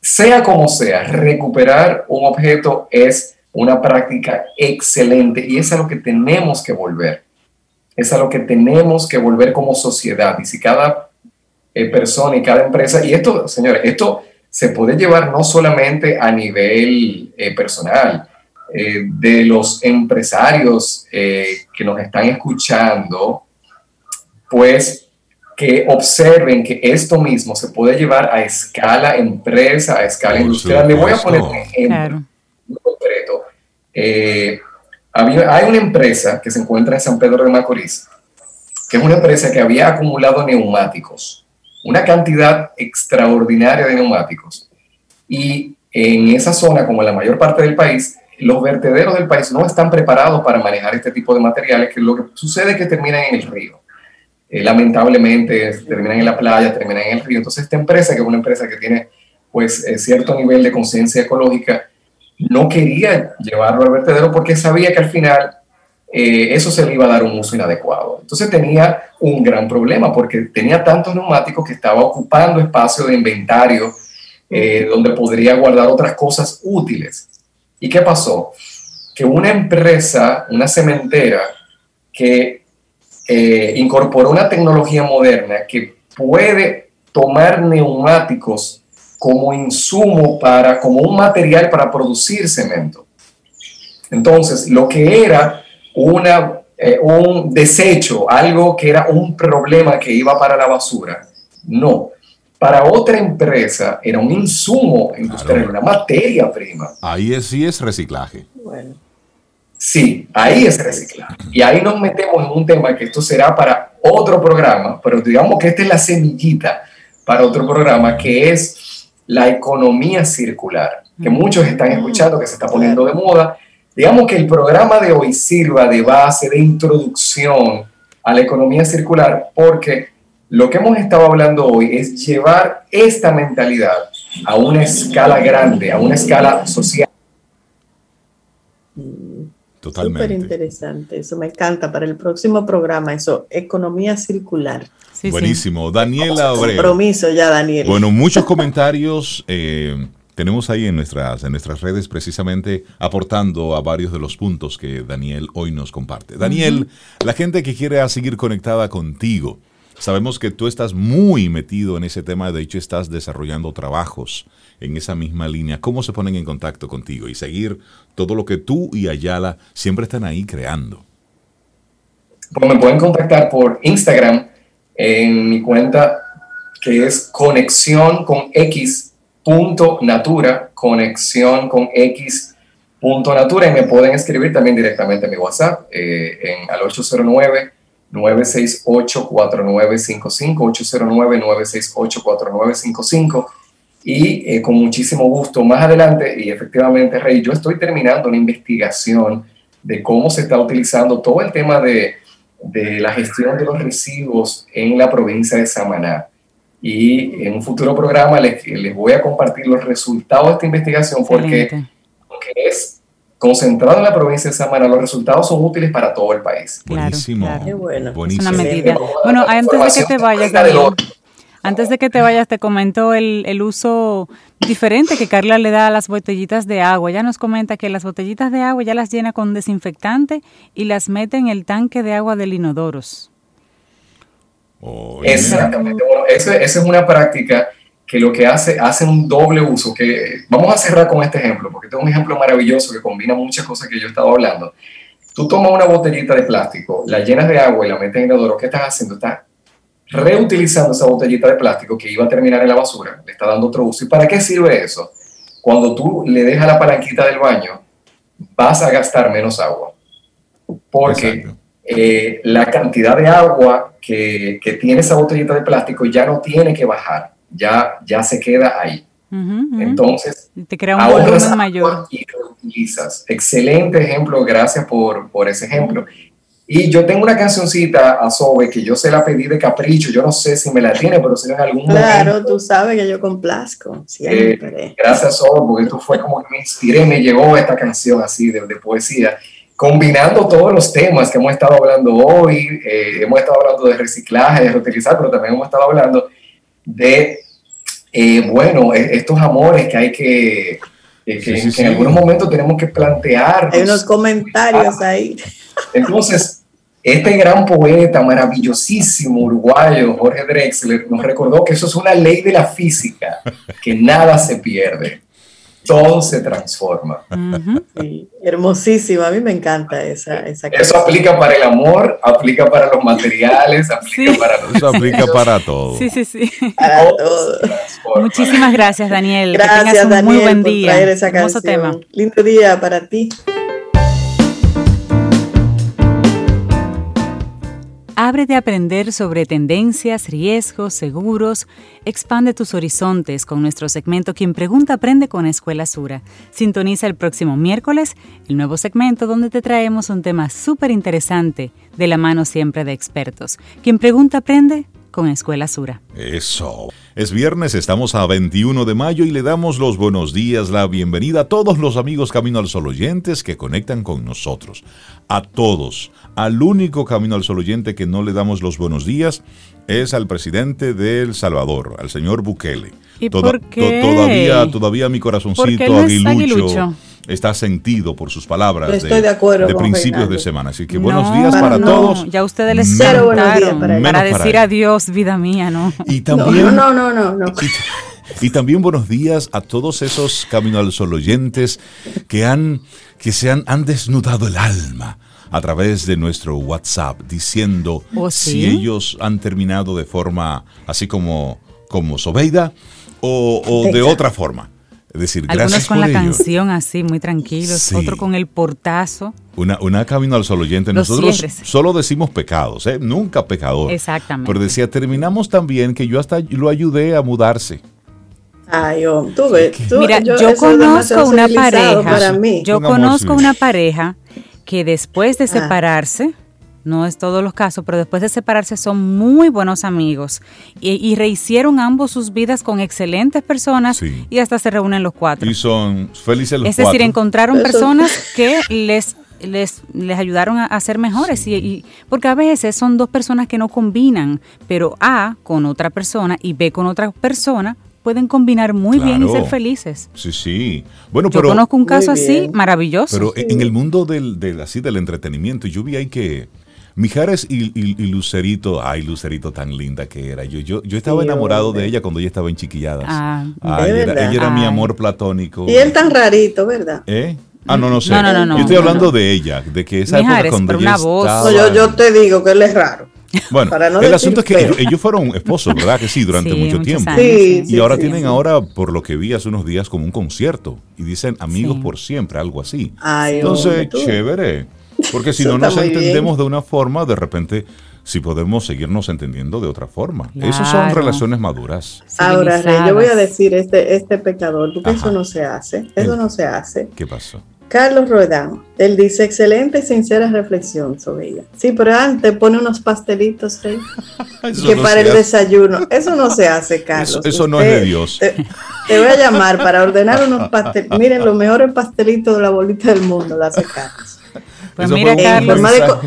sea como sea, recuperar un objeto es una práctica excelente y es a lo que tenemos que volver. Es a lo que tenemos que volver como sociedad. Y si cada eh, persona y cada empresa, y esto, señores, esto se puede llevar no solamente a nivel eh, personal, eh, de los empresarios que nos están escuchando, pues que observen que esto mismo se puede llevar a escala empresa, a escala industrial. Le voy a poner un ejemplo concreto. Eh, hay una empresa que se encuentra en San Pedro de Macorís que es una empresa que había acumulado neumáticos, una cantidad extraordinaria de neumáticos. Y en esa zona, como en la mayor parte del país, los vertederos del país no están preparados para manejar este tipo de materiales, que lo que sucede es que terminan en el río. Eh, lamentablemente terminan en la playa, terminan en el río. Entonces esta empresa, que es una empresa que tiene pues eh, cierto nivel de conciencia ecológica, no quería llevarlo al vertedero porque sabía que al final eh, eso se le iba a dar un uso inadecuado. Entonces tenía un gran problema porque tenía tantos neumáticos que estaba ocupando espacio de inventario donde podría guardar otras cosas útiles. ¿Y qué pasó? Que una empresa, una cementera, que eh, incorporó una tecnología moderna que puede tomar neumáticos como insumo para, como un material para producir cemento. Entonces, lo que era una, eh, un desecho, algo que era un problema que iba para la basura, no, para otra empresa era un insumo industrial, una materia prima. Ahí sí es reciclaje. Bueno. Sí, ahí es reciclaje. Y ahí nos metemos en un tema que esto será para otro programa, pero digamos que esta es la semillita para otro programa que es la economía circular, que muchos están escuchando, que se está poniendo de moda. Digamos que el programa de hoy sirva de base, de introducción a la economía circular, porque lo que hemos estado hablando hoy es llevar esta mentalidad a una escala grande, a una escala social. Totalmente. Súper interesante, eso me encanta para el próximo programa, eso, economía circular. Buenísimo. Daniela Abreu. Compromiso ya, Daniel. Bueno, muchos comentarios eh, tenemos ahí en nuestras, en nuestras redes precisamente aportando a varios de los puntos que Daniel hoy nos comparte. Daniel, la gente que quiere seguir conectada contigo, Sabemos que tú estás muy metido en ese tema, de hecho estás desarrollando trabajos en esa misma línea. ¿Cómo se ponen en contacto contigo y seguir todo lo que tú y Ayala siempre están ahí creando? Pues me pueden contactar por Instagram en mi cuenta que es conexión con X punto natura, conexión con X punto natura y me pueden escribir también directamente a mi WhatsApp eh, en al 809 968-4955, 809-968-4955. Y eh, con muchísimo gusto, más adelante, y efectivamente, Rey, yo estoy terminando una investigación de cómo se está utilizando todo el tema de, de la gestión de los residuos en la provincia de Samaná. Y en un futuro programa les, les voy a compartir los resultados de esta investigación porque, porque es concentrado en la provincia de Samara, los resultados son útiles para todo el país. Buenísimo. bueno. Buenísimo. una medida. Bueno, antes de que te vayas, antes de que te vayas, te comento el, el, uso diferente que Carla le da a las botellitas de agua. Ella nos comenta que las botellitas de agua ya las llena con desinfectante y las mete en el tanque de agua del inodoros. Exactamente. Bueno, esa es una práctica que lo que hace, hace un doble uso, que vamos a cerrar con este ejemplo, porque este es un ejemplo maravilloso que combina muchas cosas que yo he estado hablando. Tú tomas una botellita de plástico, la llenas de agua y la metes en el odoro, ¿qué estás haciendo? Estás reutilizando esa botellita de plástico que iba a terminar en la basura, le está dando otro uso. ¿Y para qué sirve eso? Cuando tú le dejas la palanquita del baño, vas a gastar menos agua, porque eh, la cantidad de agua que, que tiene esa botellita de plástico ya no tiene que bajar ya, ya se queda ahí. Entonces, te crea un volumen mayor. Y utilizas. Excelente ejemplo, gracias por, por ese ejemplo. Y yo tengo una cancioncita a Sobe que yo se la pedí de capricho, yo no sé si me la tiene, pero si en algún claro, momento. Claro, tú sabes que yo complazco, siempre. Eh, gracias Sobe, porque esto fue como que me inspiré, me llegó esta canción así de, de poesía, combinando todos los temas que hemos estado hablando hoy, eh, hemos estado hablando de reciclaje, de reutilizar, pero también hemos estado hablando de, eh, bueno, e-, estos amores que hay que, que, en algunos momentos tenemos que plantear. Hay unos comentarios ahí. Entonces, este gran poeta maravillosísimo uruguayo, Jorge Drexler, nos recordó que eso es una ley de la física, que nada se pierde todo se transforma. hermosísimo, a mí me encanta esa, esa Eso aplica para el amor, aplica para los materiales, aplica para Eso aplica para todo. Sí, sí, sí. Para todo. Muchísimas gracias, Daniel. Gracias, un Daniel, muy buen día. Por esa Hermoso tema. Lindo día para ti. Ábrete a aprender sobre tendencias, riesgos, seguros. Expande tus horizontes con nuestro segmento Quien Pregunta Aprende con Escuela Sura. Sintoniza el próximo miércoles el nuevo segmento donde te traemos un tema súper interesante de la mano siempre de expertos. Quien Pregunta Aprende con Escuela Sura. Eso. Es viernes, estamos a 21 de mayo y le damos los buenos días, la bienvenida a todos los amigos Camino al Sol oyentes que conectan con nosotros. A todos. Al único Camino al Sol oyente que no le damos los buenos días es al presidente de El Salvador, al señor Bukele. ¿Y por qué? todavía, todavía mi corazoncito aguilucho está sentido por sus palabras de, principios de semana. Así que buenos días para todos. Ya ustedes les sentaron para, para, decir adiós, vida mía, ¿no? Y también, no, no, no, no. Y, también buenos días a todos esos Camino al Sol oyentes que han, que se han, han desnudado el alma a través de nuestro WhatsApp diciendo ¿Oh, si ellos han terminado de forma así como, como Sobeida o, o de otra forma. Es decir, Algunos con la canción así, muy tranquilos, otro con el portazo. Una, una camino al solo oyente. Nosotros solo decimos pecados, ¿eh? nunca pecador. Exactamente. Pero decía, terminamos también que yo hasta lo ayudé a mudarse. Ay, oh, tú ves, Mira, yo, conozco una pareja. Yo conozco una pareja que después de ah. separarse, no es todos los casos, pero después de separarse son muy buenos amigos y, rehicieron ambos sus vidas con excelentes personas y hasta se reúnen los cuatro. Y son felices los Es decir, encontraron personas que les les, les ayudaron a, ser mejores. Y, porque a veces son dos personas que no combinan, pero A con otra persona y B con otra persona pueden combinar muy bien y ser felices. Sí, sí. Bueno, yo conozco un caso así maravilloso. Pero en el mundo del, del, así del entretenimiento, yo vi ahí que Mijares y, Lucerito, ay, Lucerito tan linda que era. Yo, yo, yo estaba enamorado de ella cuando ella estaba en chiquilladas. Ah, ella, era, mi amor platónico. Y él tan rarito, ¿verdad? ¿Eh? Ah, no, no sé. No, no, no, yo estoy hablando de ella, de que esa Mijares, época cuando ella voz. yo, yo te digo que él es raro. Bueno, el asunto es que ellos, fueron esposos, ¿verdad? Que sí, durante mucho tiempo. Sí, y ahora tienen ahora, por lo que vi hace unos días, como un concierto. Y dicen amigos por siempre, algo así. Entonces, chévere. Porque si no nos entendemos de una forma, de repente si podemos seguirnos entendiendo de otra forma. Esas son relaciones maduras. Ahora, yo voy a decir, este, este pecador, porque eso no se hace, eso no se hace. ¿Qué pasó? Carlos Rodán, él dice, excelente y sincera reflexión sobre ella. Sí, pero antes pone unos pastelitos ahí, que para el desayuno. Eso no se hace, Carlos. Eso, no es de Dios. Te, voy a llamar para ordenar unos pastelitos. Miren, los mejores pastelitos de la bolita del mundo la hace Carlos. Pues mira, Carlos,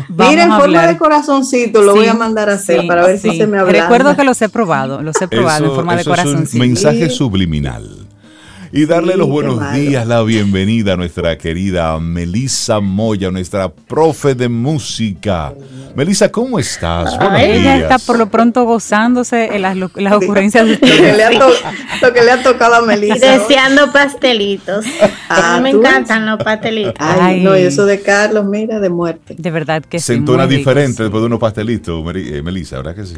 mira, en forma de corazoncito lo voy a mandar a hacer para ver si se me habla. Recuerdo que los he probado, los he probado en forma de corazoncito. Es un mensaje subliminal y darle los buenos días, la bienvenida a nuestra querida Melisa Moya, nuestra profe de música. Melisa, ¿cómo estás? Ella está por lo pronto gozándose en las, ocurrencias de lo, que le ha lo que le ha tocado a Melisa. Deseando pastelitos. a mí me encantan los pastelitos. Ay, no, y eso de Carlos, mira, de muerte. De verdad que sí. Se diferente después de unos pastelitos, eh, Melisa, ¿verdad que sí?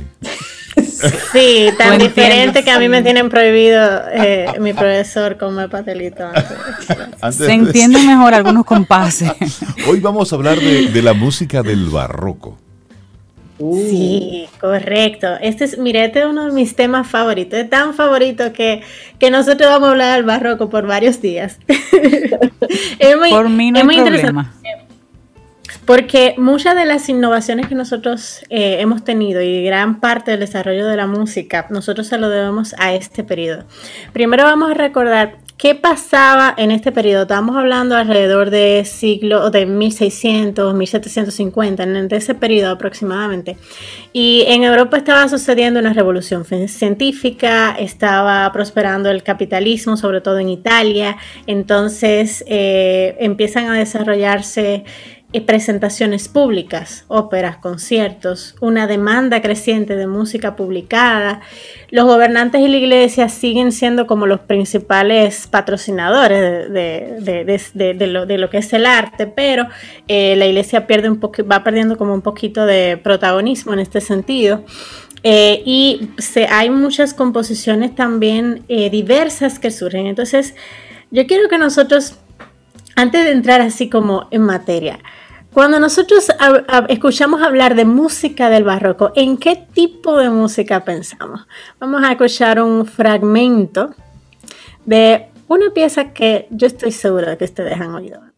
Sí, tan diferente que a mí me tienen prohibido eh, mi profesor comer pastelito. Se entiende mejor algunos compases. Hoy vamos a hablar de, la música del barroco. Sí, correcto. Este es, mire, este es uno de mis temas favoritos. Es tan favorito que, que nosotros vamos a hablar del barroco por varios días. es muy, por mí no es muy problema. Porque muchas de las innovaciones que nosotros eh, hemos tenido y gran parte del desarrollo de la música, nosotros se lo debemos a este periodo. Primero vamos a recordar qué pasaba en este periodo. Estamos hablando alrededor de siglo de 1600, 1750, en ese periodo aproximadamente. Y en Europa estaba sucediendo una revolución científica, estaba prosperando el capitalismo, sobre todo en Italia. Entonces eh, empiezan a desarrollarse presentaciones públicas, óperas, conciertos, una demanda creciente de música publicada. Los gobernantes y la iglesia siguen siendo como los principales patrocinadores de, lo, que es el arte, pero eh, la iglesia pierde un va perdiendo como un poquito de protagonismo en este sentido. Eh, y se, hay muchas composiciones también eh, diversas que surgen. Entonces, yo quiero que nosotros, antes de entrar así como en materia, Cuando nosotros escuchamos hablar de música del barroco, ¿en qué tipo de música pensamos? Vamos a escuchar un fragmento de una pieza que yo estoy segura de que ustedes han oído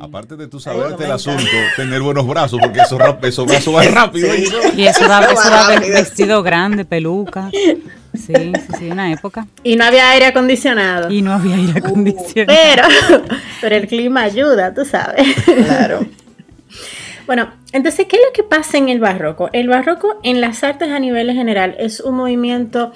Aparte de tú saberte el asunto, tener buenos brazos, porque esos, esos brazos van rápido. Y eso da, eso vestido grande, peluca. Sí, sí, sí, una época. Y no había aire acondicionado. Y no había aire acondicionado. pero, pero el clima ayuda, tú sabes. Claro. Bueno, entonces, ¿qué es lo que pasa en el barroco? El barroco en las artes a nivel general es un movimiento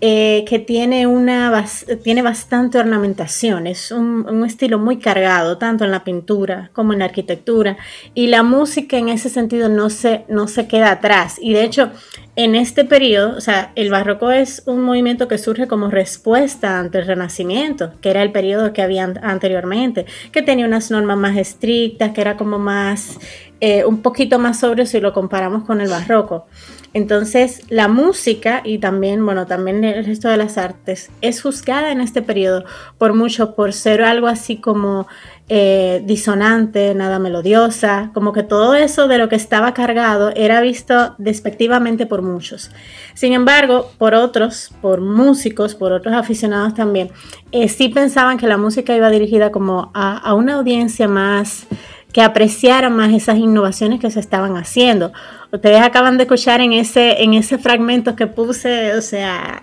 eh, que tiene, una, tiene bastante ornamentación, es un, estilo muy cargado, tanto en la pintura como en la arquitectura, y la música en ese sentido no se, no se queda atrás. Y de hecho, en este periodo, o sea, el barroco es un movimiento que surge como respuesta ante el Renacimiento, que era el periodo que había anteriormente, que tenía unas normas más estrictas, que era como más, eh, un poquito más sobre si lo comparamos con el barroco. Entonces, la música y también, bueno, también el resto de las artes es juzgada en este periodo por mucho por ser algo así como eh, disonante, nada melodiosa, como que todo eso de lo que estaba cargado era visto despectivamente por muchos. Sin embargo, por otros, por músicos, por otros aficionados también, eh, sí pensaban que la música iba dirigida como a, a una audiencia más que apreciara más esas innovaciones que se estaban haciendo. Ustedes acaban de escuchar en ese, en ese fragmento que puse, o sea,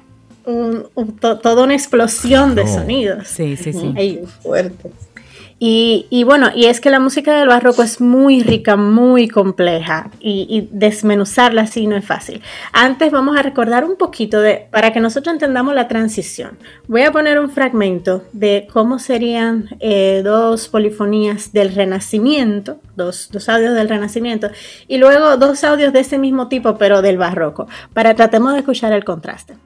toda una explosión de sonidos. Sí, sí, sí. Ahí, fuerte. Y, bueno, y es que la música del barroco es muy rica, muy compleja y, desmenuzarla así no es fácil. Antes vamos a recordar un poquito de, para que nosotros entendamos la transición. Voy a poner un fragmento de cómo serían eh, dos polifonías del Renacimiento, dos, dos audios del Renacimiento, y luego dos audios de ese mismo tipo, pero del barroco, para tratemos de escuchar el contraste.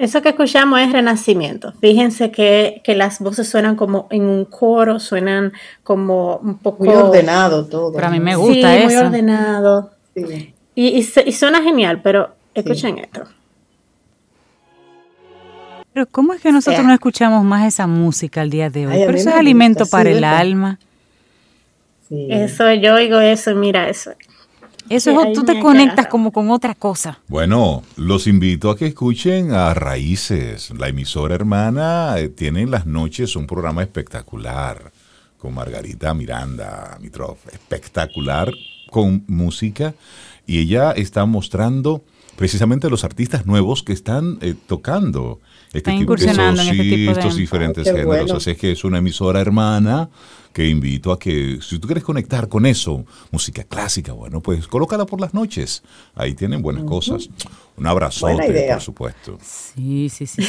Eso que escuchamos es renacimiento. Fíjense que, las voces suenan como en un coro, suenan como un poco... Muy ordenado todo. Pero a mí me gusta sí, muy ordenado. Sí. Y, suena genial, pero escuchen esto. Pero ¿cómo es que nosotros no escuchamos más esa música al día de hoy? pero eso es alimento para el alma. Eso, yo oigo eso, mira eso. Eso es, tú te conectas como con otra cosa. Bueno, los invito a que escuchen a Raíces. La emisora hermana eh, tiene en las noches un programa espectacular con Margarita Miranda Mitrov. Espectacular con música. Y ella está mostrando precisamente los artistas nuevos que están eh, tocando este tipo, de, este estos diferentes géneros. Así es que es una emisora hermana que invito a que, si tú quieres conectar con eso, música clásica, bueno, pues colócala por las noches. Ahí tienen buenas cosas. Un abrazote, por supuesto. Sí, sí, sí.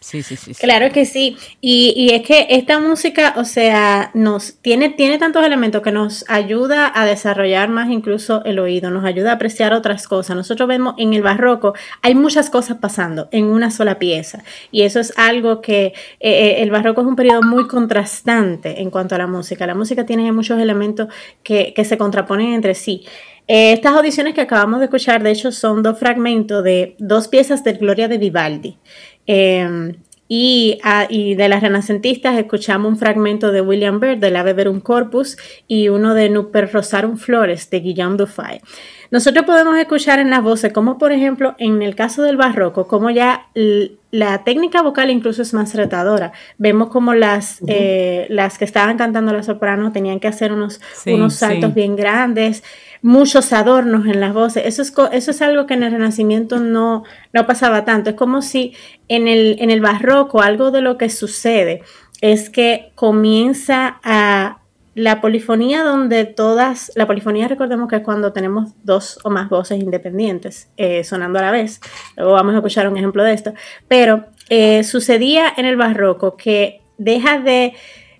sí, sí, sí, claro que sí. Y, y, es que esta música, o sea, nos tiene, tiene tantos elementos que nos ayuda a desarrollar más incluso el oído, nos ayuda a apreciar otras cosas. Nosotros vemos en el barroco, hay muchas cosas pasando en una sola pieza. Y eso es algo que eh, eh, el barroco es un periodo muy contrastante en cuanto a la música música. La música tiene muchos elementos que, se contraponen entre sí. Eh, estas audiciones que acabamos de escuchar, de hecho, son dos fragmentos de dos piezas de Gloria de Vivaldi. Em, y, y, de las renacentistas escuchamos un fragmento de William Byrd, del Ave Verum Corpus, y uno de Nuper Rosarum Flores, de Guillaume Dufay. Nosotros podemos escuchar en las voces, como por ejemplo en el caso del barroco, como ya la técnica vocal incluso es más retadora. Vemos como las, eh, las que estaban cantando la soprano tenían que hacer unos, unos saltos bien grandes, muchos adornos en las voces. Eso es, eso es algo que en el Renacimiento no, no pasaba tanto. Es como si en el, en el barroco algo de lo que sucede es que comienza a la polifonía donde todas, la polifonía recordemos que es cuando tenemos dos o más voces independientes eh, sonando a la vez. Luego vamos a escuchar un ejemplo de esto. Pero eh, sucedía en el barroco que deja de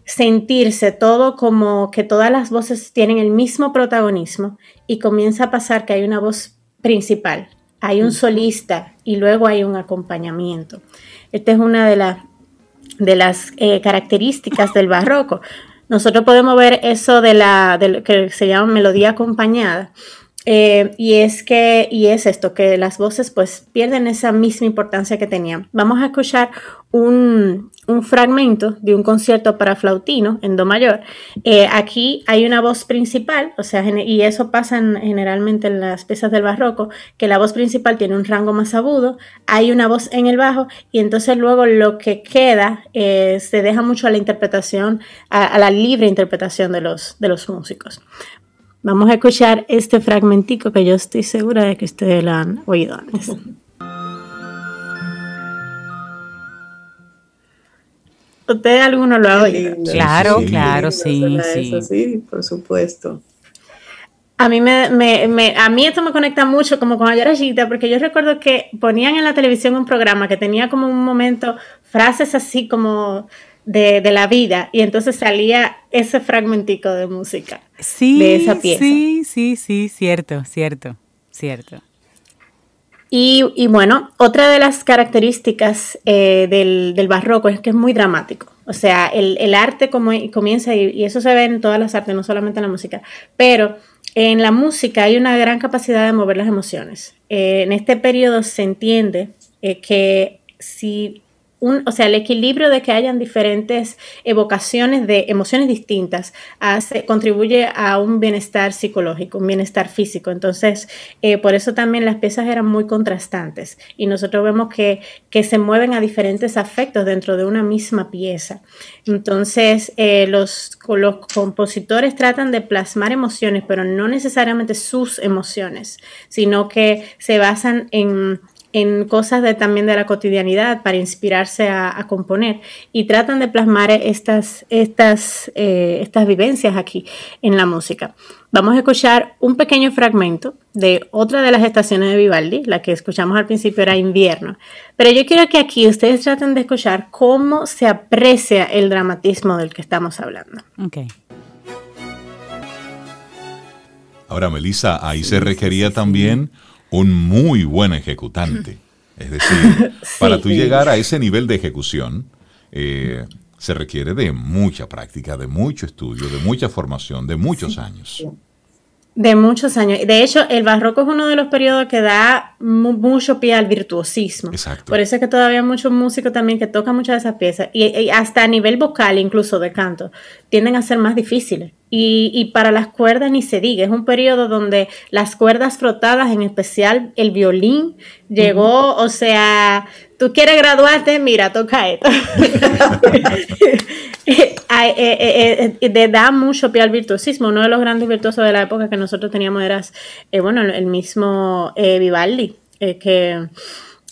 sentirse todo como que todas las voces tienen el mismo protagonismo y comienza a pasar que hay una voz principal, hay un solista y luego hay un acompañamiento. Esta es una de, de las eh, características del barroco. Nosotros podemos ver eso de la que se llama melodía acompañada. Eh, y es que, y es esto, que las voces pues pierden esa misma importancia que tenían. Vamos a escuchar un, fragmento de un concierto para flautino en do mayor. Eh, aquí hay una voz principal, o sea, y eso pasa generalmente en las piezas del barroco, que la voz principal tiene un rango más agudo, hay una voz en el bajo y entonces luego lo que queda eh, se deja mucho a la interpretación, a, la libre interpretación de los, de los músicos. Vamos a escuchar este fragmentico que yo estoy segura de que ustedes lo han oído antes. ¿Usted alguno lo ha oído? Claro, claro, sí, sí. sí, por supuesto. A mí, me, me, a mí esto me conecta mucho como cuando yo era chiquita, porque yo recuerdo que ponían en la televisión un programa que tenía como un momento frases así como de, de la vida y entonces salía ese fragmentico de música sí, de esa pieza. Sí, sí, sí, cierto, cierto, cierto. Y, bueno, otra de las características eh, del, barroco es que es muy dramático. O sea, el, arte como, comienza, y, eso se ve en todas las artes, no solamente en la música, pero en la música hay una gran capacidad de mover las emociones. Eh, en este periodo se entiende eh, que si o sea, el equilibrio de que hayan diferentes evocaciones de emociones distintas contribuye a un bienestar psicológico, un bienestar físico. Entonces, eh, por eso también las piezas eran muy contrastantes y nosotros vemos que, que se mueven a diferentes afectos dentro de una misma pieza. Entonces, eh, los, los compositores tratan de plasmar emociones, pero no necesariamente sus emociones, sino que se basan en en cosas de, también de la cotidianidad para inspirarse a, componer y tratan de plasmar estas, estas, eh, estas vivencias aquí en la música. Vamos a escuchar un pequeño fragmento de otra de las estaciones de Vivaldi, la que escuchamos al principio era invierno, pero yo quiero que aquí ustedes traten de escuchar cómo se aprecia el dramatismo del que estamos hablando. Okay. Ahora, Melissa, ahí se requería también un muy buen ejecutante. Es decir, para tú llegar a ese nivel de ejecución, eh, se requiere de mucha práctica, de mucho estudio, de mucha formación, de muchos años. De muchos años. De hecho, el barroco es uno de los periodos que da mucho pie al virtuosismo. Exacto. Por eso es que todavía hay muchos músicos también que tocan muchas de esas piezas. Y, hasta a nivel vocal, incluso de canto, tienden a ser más difíciles. Y, y, para las cuerdas ni se diga, es un periodo donde las cuerdas frotadas, en especial el violín, llegó, o sea, tú quieres graduarte, mira, toca esto. Eh, eh, eh, da mucho pie al virtuosismo. Uno de los grandes virtuosos de la época que nosotros teníamos era, bueno, el mismo Vivaldi, que...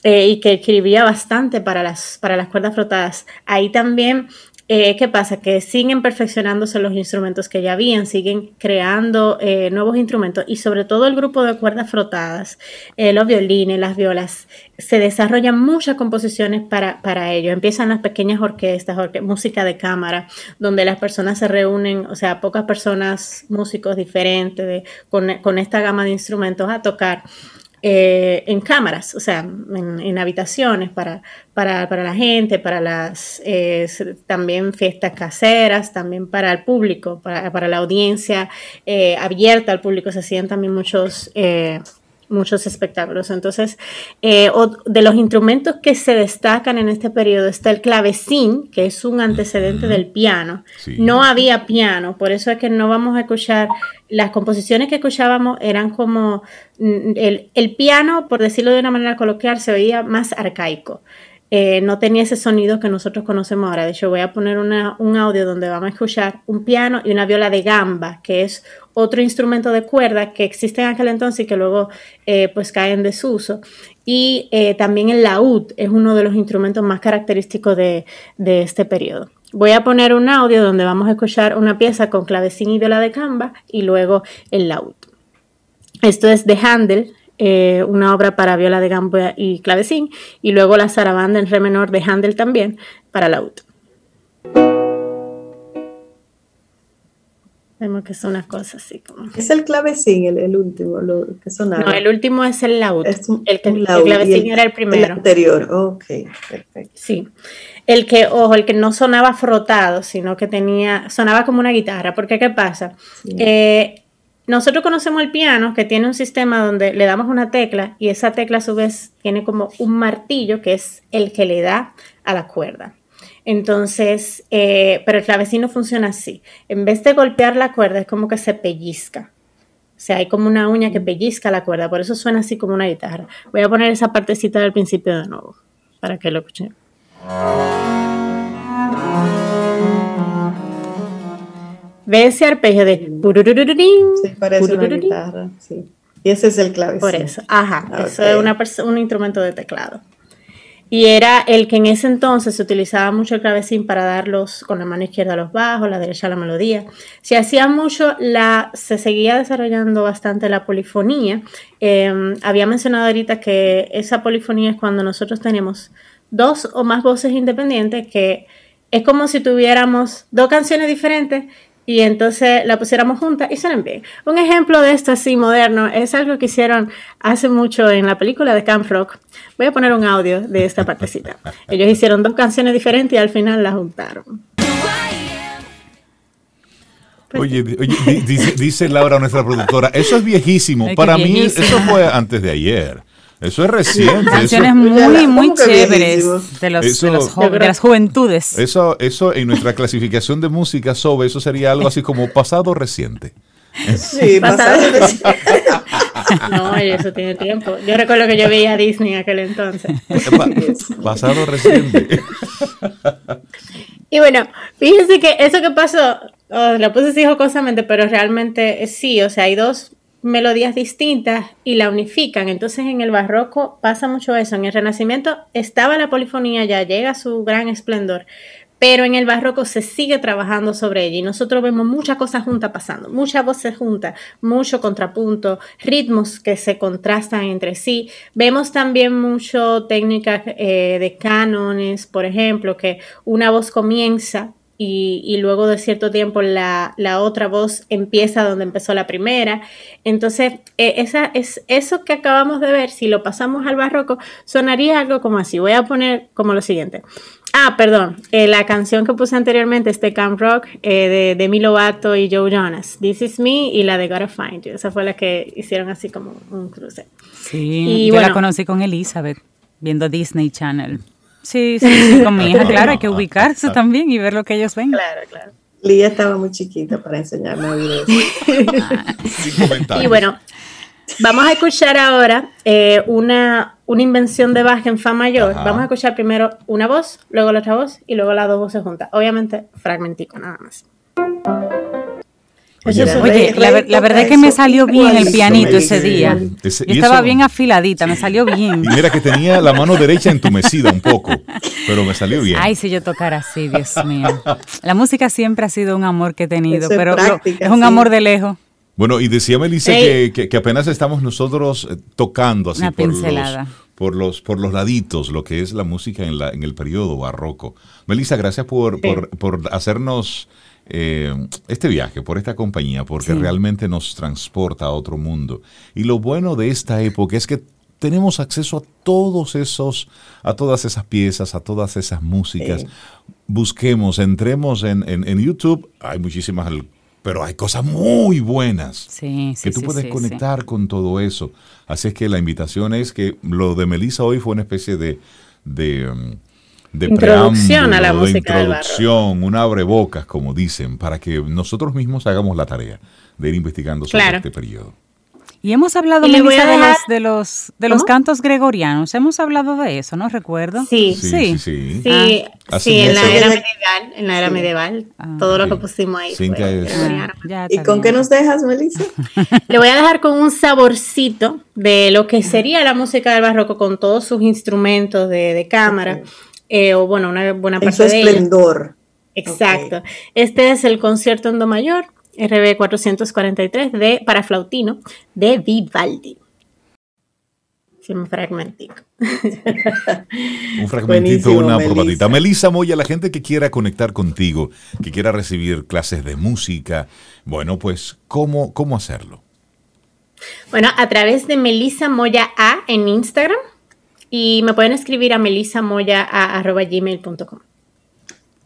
y que escribía bastante para las, para las cuerdas frotadas. Ahí también eh, ¿Qué pasa? Que siguen perfeccionándose los instrumentos que ya habían, siguen creando eh, nuevos instrumentos y sobre todo el grupo de cuerdas frotadas, eh, los violines, las violas, se desarrollan muchas composiciones para, para ello. Empiezan las pequeñas orquestas, música de cámara, donde las personas se reúnen, o sea, pocas personas, músicos diferentes, con, con esta gama de instrumentos a tocar. Eh, en cámaras, o sea, en, habitaciones para, para, la gente, para las eh, también fiestas caseras, también para el público, para, la audiencia eh, abierta al público, se hacían también muchos muchos espectáculos. Entonces, eh, de los instrumentos que se destacan en este periodo está el clavecín, que es un antecedente del piano. No había piano, por eso es que no vamos a escuchar, las composiciones que escuchábamos eran como, mm, el, el piano, por decirlo de una manera coloquial, se oía más arcaico. Eh, no tenía ese sonido que nosotros conocemos ahora. De hecho, voy a poner un audio donde vamos a escuchar un piano y una viola de gamba, que es otro instrumento de cuerda que existe en aquel entonces y que luego eh, pues cae en desuso. Y eh, también el laúd es uno de los instrumentos más característicos de, de este periodo. Voy a poner un audio donde vamos a escuchar una pieza con clavecín y viola de gamba y luego el laúd. Esto es de Handel, eh, una obra para viola de gamba y clavecín, y luego la zarabanda en re menor de Handel también para laúd. Vemos que son unas cosas así como. Es el clavecín, el, último, lo que sonaba. No, el último es el laúd. el, que, el clavecín era el primero. El anterior, ok, perfecto. Sí. El que, ojo, el que no sonaba frotado, sino que tenía, sonaba como una guitarra. Porque, ¿qué pasa? Eh, nosotros conocemos el piano que tiene un sistema donde le damos una tecla y esa tecla a su vez tiene como un martillo que es el que le da a la cuerda. Entonces, eh, pero el clavecino funciona así. En vez de golpear la cuerda, es como que se pellizca. O sea, hay como una uña que pellizca la cuerda, por eso suena así como una guitarra. Voy a poner esa partecita del principio de nuevo, para que lo escuchen. ¿Ves ese arpegio de... Sí, parece una guitarra, sí. Y ese es el clavecino. Por eso, ajá, eso es un instrumento de teclado. Y era el que en ese entonces se utilizaba mucho el clavecín para darlos con la mano izquierda a los bajos, la derecha a la melodía. Se hacía mucho, la, se seguía desarrollando bastante la polifonía. Em, había mencionado ahorita que esa polifonía es cuando nosotros tenemos dos o más voces independientes que es como si tuviéramos dos canciones diferentes y entonces la pusiéramos juntas y suenan bien. Un ejemplo de esto así moderno es algo que hicieron hace mucho en la película de Camp Rock. Voy a poner un audio de esta partecita. Ellos hicieron dos canciones diferentes y al final las juntaron. Oye, dice, Laura, nuestra productora, eso es viejísimo. Para mí eso fue antes de ayer. Eso es reciente. Canciones muy, muy chéveres de, los, de, las juventudes. Eso, eso en nuestra clasificación de música sobre eso sería algo así como pasado reciente. Sí, pasado, reciente. No, eso tiene tiempo. Yo recuerdo que yo veía a Disney en aquel entonces. pasado reciente. Y bueno, fíjense que eso que pasó, oh, lo puse así jocosamente, pero realmente sí, o sea, hay dos melodías distintas y la unifican. Entonces en el barroco pasa mucho eso. En el renacimiento estaba la polifonía, ya llega a su gran esplendor, pero en el barroco se sigue trabajando sobre ella y nosotros vemos muchas cosas juntas pasando, muchas voces juntas, mucho contrapunto, ritmos que se contrastan entre sí. Vemos también mucho técnicas eh, de cánones, por ejemplo, que una voz comienza y, luego de cierto tiempo la, otra voz empieza donde empezó la primera. Entonces, e, esa, es, eso que acabamos de ver, si lo pasamos al barroco, sonaría algo como así. Voy a poner como lo siguiente. Ah, perdón, eh, la canción que puse anteriormente, este Camp Rock, eh, de Demi Lovato y Joe Jonas, This Is Me y la de Gotta Find You. Esa fue la que hicieron así como un cruce. Sí, yo la conocí con Elizabeth, viendo Disney Channel. Sí, sí, con mi hija, claro, hay que ubicarse también y ver lo que ellos ven. Claro, claro. Lía estaba muy chiquita para enseñarme a oír eso. y bueno, vamos a escuchar ahora eh, una, una invención de Bach en Fa mayor. Vamos a escuchar primero una voz, luego la otra voz y luego las dos voces juntas. Obviamente, fragmentico nada más. Oye, la, verdad es que me salió bien el pianito ese día. estaba bien afiladita, me salió bien. Y mira que tenía la mano derecha entumecida un poco, pero me salió bien. Ay, si yo tocara así, Dios mío. La música siempre ha sido un amor que he tenido, pero es un amor de lejos. Bueno, y decía Melissa que, apenas estamos nosotros eh, tocando así por los, por los, por los laditos lo que es la música en, la, en el periodo barroco. Melissa, gracias por, por, por hacernos eh, este viaje, por esta compañía, porque realmente nos transporta a otro mundo. Y lo bueno de esta época es que tenemos acceso a todos esos, a todas esas piezas, a todas esas músicas. Busquemos, entremos en, YouTube, hay muchísimas, pero hay cosas muy buenas que tú puedes conectar con todo eso. Así es que la invitación es que lo de Melissa hoy fue una especie de, de um, de introducción a la música de introducción, un abrebocas, como dicen, para que nosotros mismos hagamos la tarea de ir investigando sobre este periodo. Y hemos hablado, de, los, de los, de los cantos gregorianos. Hemos hablado de eso, ¿no? Recuerdo. Sí, sí, sí. Sí, ah. en, la era medieval, en la era medieval. Ah, todo lo que pusimos ahí fue ah, ¿Y con qué nos dejas, Melissa? Le voy a dejar con un saborcito de lo que sería la música del barroco con todos sus instrumentos de, de cámara. Eh, o bueno, una buena parte de esplendor. Exacto. Este es el concierto en do mayor, RB 443 de para flautino de Vivaldi. un fragmentito. un fragmentito, una probadita. Melissa Moya, la gente que quiera conectar contigo, que quiera recibir clases de música, bueno, pues, ¿cómo, cómo hacerlo? Bueno, a través de Melissa Moya A en Instagram y me pueden escribir a melisamoya.gmail.com.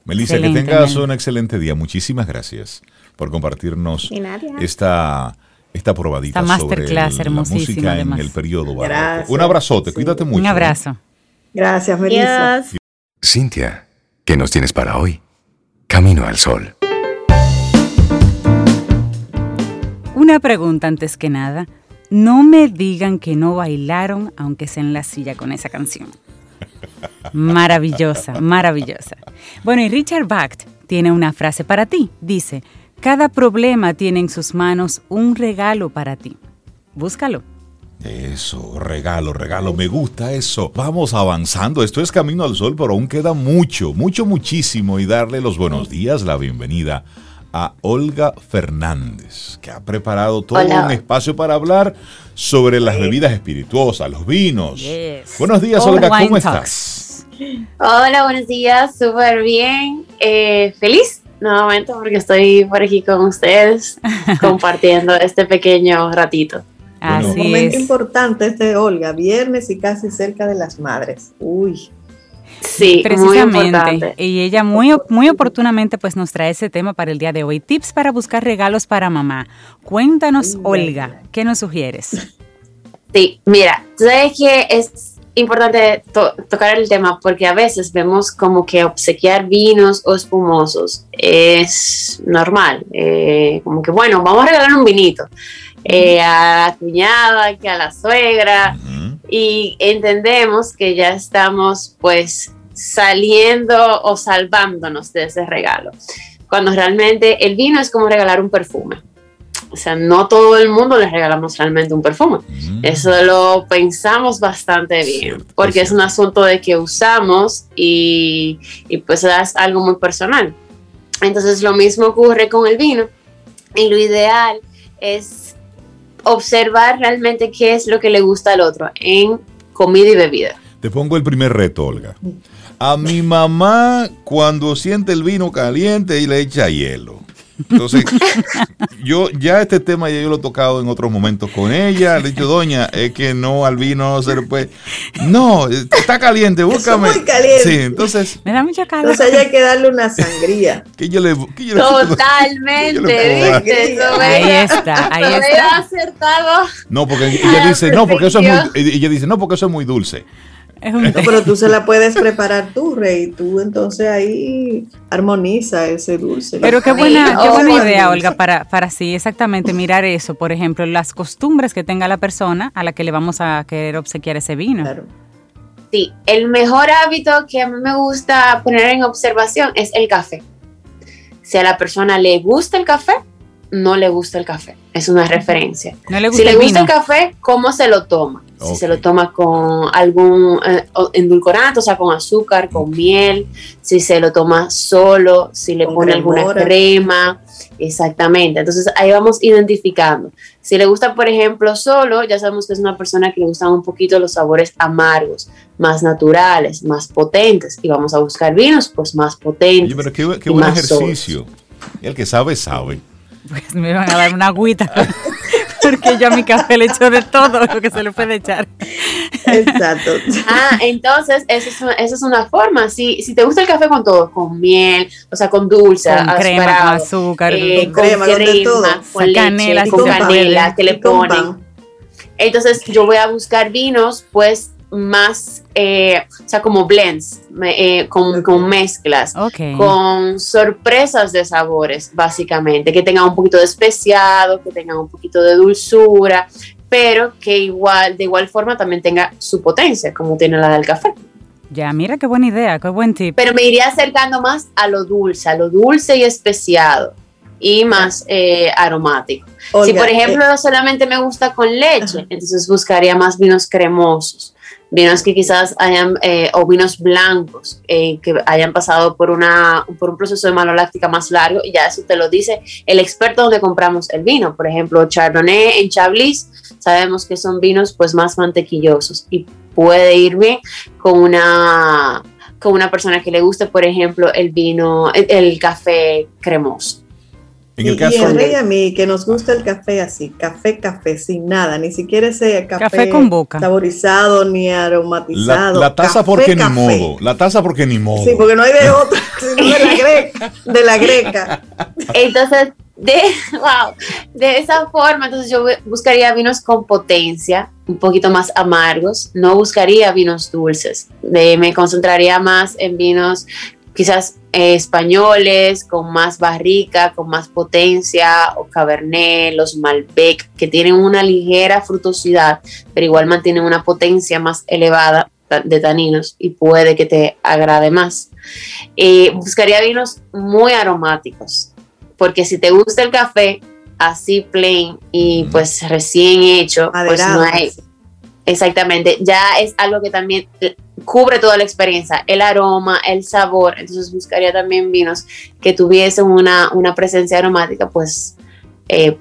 Melissa, que tengas un excelente día. Muchísimas gracias por compartirnos esta, esta probadita sobre la música en el periodo barroco. Un abrazote, cuídate mucho. Un ¿eh? abrazo. Gracias, Melissa. Cintia, ¿qué nos tienes para hoy? Camino al sol. Una pregunta antes que nada. No me digan que no bailaron aunque sea en la silla con esa canción. Maravillosa, maravillosa. Bueno, y Richard Bach tiene una frase para ti. Dice, cada problema tiene en sus manos un regalo para ti. Búscalo. Eso, regalo, regalo, me gusta eso. Vamos avanzando, esto es Camino al Sol, pero aún queda mucho, mucho, muchísimo y darle los buenos días, la bienvenida a Olga Fernández, que ha preparado todo un espacio para hablar sobre las bebidas espirituosas, los vinos. Buenos días, Olga, ¿cómo estás? Hola, buenos días, súper bien. Eh, feliz nuevamente porque estoy por aquí con ustedes compartiendo este pequeño ratito. un momento importante este, Olga, viernes y casi cerca de las madres. Uy. Sí, precisamente. y ella muy, muy oportunamente pues nos trae ese tema para el día de hoy. Tips para buscar regalos para mamá. Cuéntanos, Olga, ¿qué nos sugieres? Sí, mira, sabes que es importante tocar el tema porque a veces vemos como que obsequiar vinos o espumosos es normal. Eh, como que, bueno, vamos a regalar un vinito. Eh, a la cuñada, que a la suegra, y entendemos que ya estamos pues saliendo o salvándonos de ese regalo, cuando realmente el vino es como regalar un perfume. O sea, no todo el mundo le regalamos realmente un perfume. Mm. Eso lo pensamos bastante bien, porque es un asunto de que usamos y, y pues es algo muy personal. Entonces lo mismo ocurre con el vino y lo ideal es observar realmente qué es lo que le gusta al otro en comida y bebida. Te pongo el primer reto, Olga. A mi mamá, cuando siente el vino caliente, y le echa hielo. Entonces, yo ya este tema ya yo lo he tocado en otros momentos con ella. Le he dicho, doña, es que no al vino no se le puede. No, está caliente, búscame. muy caliente. Sí, entonces. Me da mucha calor. Entonces hay que darle una sangría. que yo le, que yo le Totalmente, Ahí está, ahí está. acertado. No, porque ella dice, no, porque eso es muy, ella dice, no, porque eso es muy dulce pero tú se la puedes preparar tú, Rey. Tú entonces ahí armoniza ese dulce. Pero qué buena, qué buena idea, Olga, para, para sí, exactamente, mirar eso. Por ejemplo, las costumbres que tenga la persona a la que le vamos a querer obsequiar ese vino. Claro. Sí, el mejor hábito que a mí me gusta poner en observación es el café. Si a la persona le gusta el café, no le gusta el café. Es una referencia. si le gusta el café, ¿cómo se lo toma? Si se lo toma con algún eh, endulcorante, o sea, con azúcar, con miel, si se lo toma solo, si le pone alguna crema, exactamente. Entonces ahí vamos identificando. Si le gusta, por ejemplo, solo, ya sabemos que es una persona que le gustan un poquito los sabores amargos, más naturales, más potentes, y vamos a buscar vinos pues más potentes. Oye, pero qué, buen ejercicio. El que sabe, sabe. Pues me van a dar una agüita. porque yo a mi café le echo de todo lo que se le puede echar. Exacto. Ah, entonces, esa es una, es una forma. Si, si te gusta el café con todo, con miel, o sea, con dulce, con crema, con azúcar, eh, con crema, con, canela, con canela que le ponen. Entonces, yo voy a buscar vinos, pues, más, eh, o sea, como blends, eh, con, mezclas, con sorpresas de sabores, básicamente, que tengan un poquito de especiado, que tengan un poquito de dulzura, pero que igual, de igual forma también tenga su potencia, como tiene la del café. Ya, mira qué buena idea, qué buen tip. Pero me iría acercando más a lo dulce, a lo dulce y especiado y más eh, aromático. si por ejemplo solamente me gusta con leche, entonces buscaría más vinos cremosos vinos que quizás hayan, eh, o vinos blancos, eh, que hayan pasado por, una, por un proceso de maloláctica más largo, y ya eso te lo dice el experto donde compramos el vino. Por ejemplo, Chardonnay en Chablis, sabemos que son vinos pues más mantequillosos y puede ir bien con una, con una persona que le guste, por ejemplo, el vino, el café cremoso y, el rey a mí, que nos gusta el café así, café, café, sin nada, ni siquiera ese café, con boca. saborizado ni aromatizado. La, taza porque ni modo, la taza porque ni modo. Sí, porque no hay de otra, sino de la greca. De la greca. Entonces, de, wow, de esa forma, entonces yo buscaría vinos con potencia, un poquito más amargos, no buscaría vinos dulces, me concentraría más en vinos quizás eh, españoles, con más barrica, con más potencia, o cabernet, los malbec, que tienen una ligera frutosidad, pero igual mantienen una potencia más elevada de taninos y puede que te agrade más. Eh, buscaría vinos muy aromáticos, porque si te gusta el café así plain y pues recién hecho, pues no hay... Exactamente, ya es algo que también cubre toda la experiencia, el aroma, el sabor, entonces buscaría también vinos que tuviesen una, una presencia aromática pues eh,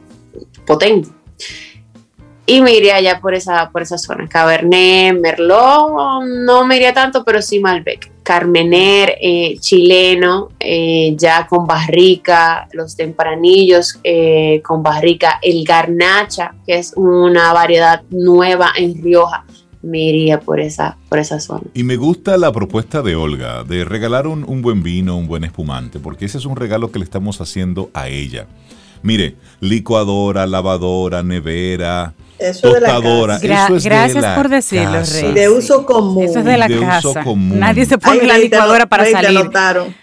potente y me iría ya por esa, por esa zona. Cabernet, Merlot, no me iría tanto, pero sí Malbec. Carmener, eh, chileno, eh, ya con barrica, los tempranillos eh, con barrica, el garnacha, que es una variedad nueva en Rioja, me iría por esa, por zona. Y me gusta la propuesta de Olga de regalar un, un buen vino, un buen espumante, porque ese es un regalo que le estamos haciendo a ella. Mire, licuadora, lavadora, nevera, eso tostadora. De la casa. gracias por decirlo, Rey. De uso común. Eso es de la de casa. Uso común. Nadie se pone la licuadora para Rey, salir. Te anotaron.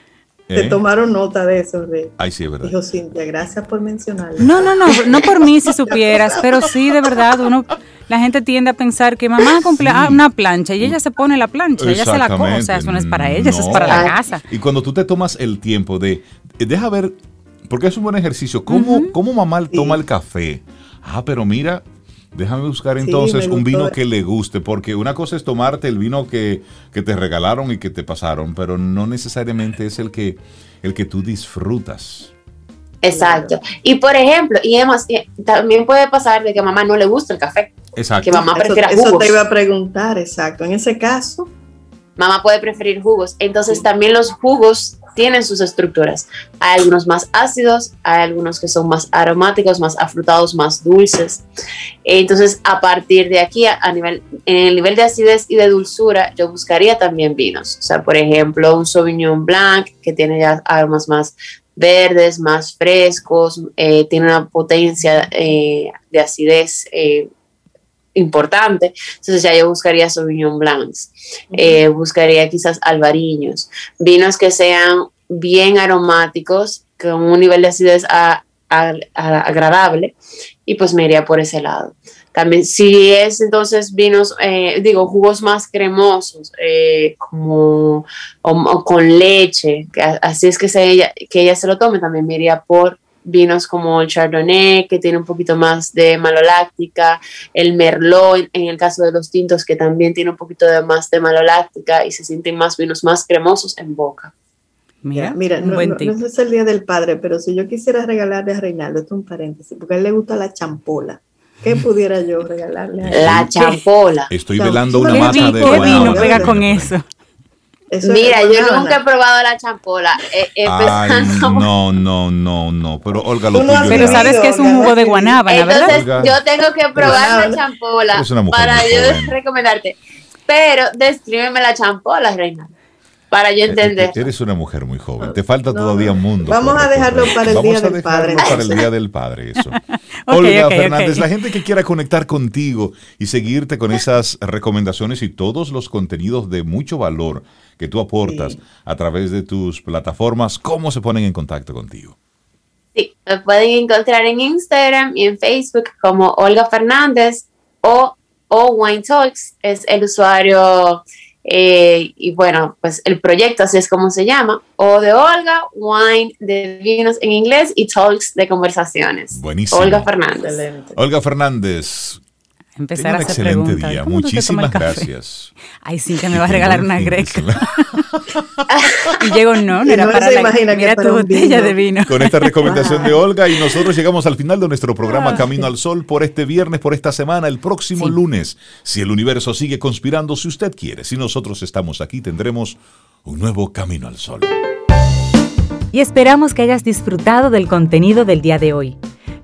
Te ¿Eh? tomaron nota de eso, Rey. Ay, sí, es verdad. Dijo Cintia, gracias por mencionarlo. No, no, no, no por mí si supieras, pero sí, de verdad, uno, la gente tiende a pensar que mamá cumple ah, una plancha y ella se pone la plancha, ella se la come, o sea, eso no es para ella, eso es para la casa. Y cuando tú te tomas el tiempo de, deja ver porque es un buen ejercicio. ¿Cómo, mamá toma el café? Ah, pero mira, déjame buscar entonces un vino que le guste, porque una cosa es tomarte el vino que, te regalaron y que te pasaron, pero no necesariamente es el que, el que tú disfrutas. Exacto. Y por ejemplo, y además, también puede pasar de que a mamá no le gusta el café. Exacto. Que mamá prefiera jugos. Eso te iba a preguntar, exacto. En ese caso. Mamá puede preferir jugos. Entonces también los jugos tienen sus estructuras. Hay algunos más ácidos, hay algunos que son más aromáticos, más afrutados, más dulces. Entonces, a partir de aquí, a nivel, en el nivel de acidez y de dulzura, yo buscaría también vinos. O sea, por ejemplo, un Sauvignon Blanc que tiene ya aromas más verdes, más frescos, eh, tiene una potencia eh, de acidez eh, importante. Entonces ya yo buscaría Sauvignon Blancs, eh, buscaría quizás albariños, vinos que sean bien aromáticos, con un nivel de acidez agradable y pues me iría por ese lado. También si es entonces vinos, eh, digo, jugos más cremosos, eh, como o, con leche, que así es que, se, que ella se lo tome, también me iría por vinos como el Chardonnay, que tiene un poquito más de maloláctica, el Merlot, en el caso de los tintos, que también tiene un poquito de más de maloláctica y se sienten más vinos más cremosos en boca. Mira, mira no, es el Día del Padre, pero si yo quisiera regalarle a Reinaldo, esto es un paréntesis, porque a él le gusta la champola. ¿Qué pudiera yo regalarle a él? La champola. Estoy velando una mata de ¿Qué vino pega con eso? Mira, yo nunca he probado la champola. no, no, no, no. Pero Olga lo Pero sabes que es un jugo de guanábana, Entonces, yo tengo que probar la champola para yo recomendarte. Pero descríbeme la champola, reina para yo entender. Eres una mujer muy joven, te falta todavía un mundo. Vamos a dejarlo para el Día del Padre. para el Día del Padre, eso. Olga Fernández, la gente que quiera conectar contigo y seguirte con esas recomendaciones y todos los contenidos de mucho valor que tú aportas a través de tus plataformas, ¿cómo se ponen en contacto contigo? Sí, me pueden encontrar en Instagram y en Facebook como Olga Fernández o, o Wine Talks, es el usuario eh, y bueno, pues el proyecto así es como se llama, o de Olga, Wine de vinos en inglés y Talks de conversaciones. Buenísimo. Olga Fernández. Olga Fernández, empezar a hacer excelente día. Muchísimas gracias. Ay, sí, que me va a regalar una greca. y llego, no, no era para la, mira tu botella de vino. Con esta recomendación de Olga y nosotros llegamos al final de nuestro programa ah, Camino al Sol por este viernes, por esta semana, el próximo lunes. Si el universo sigue conspirando, si usted quiere, si nosotros estamos aquí, tendremos un nuevo Camino al Sol. Y esperamos que hayas disfrutado del contenido del día de hoy.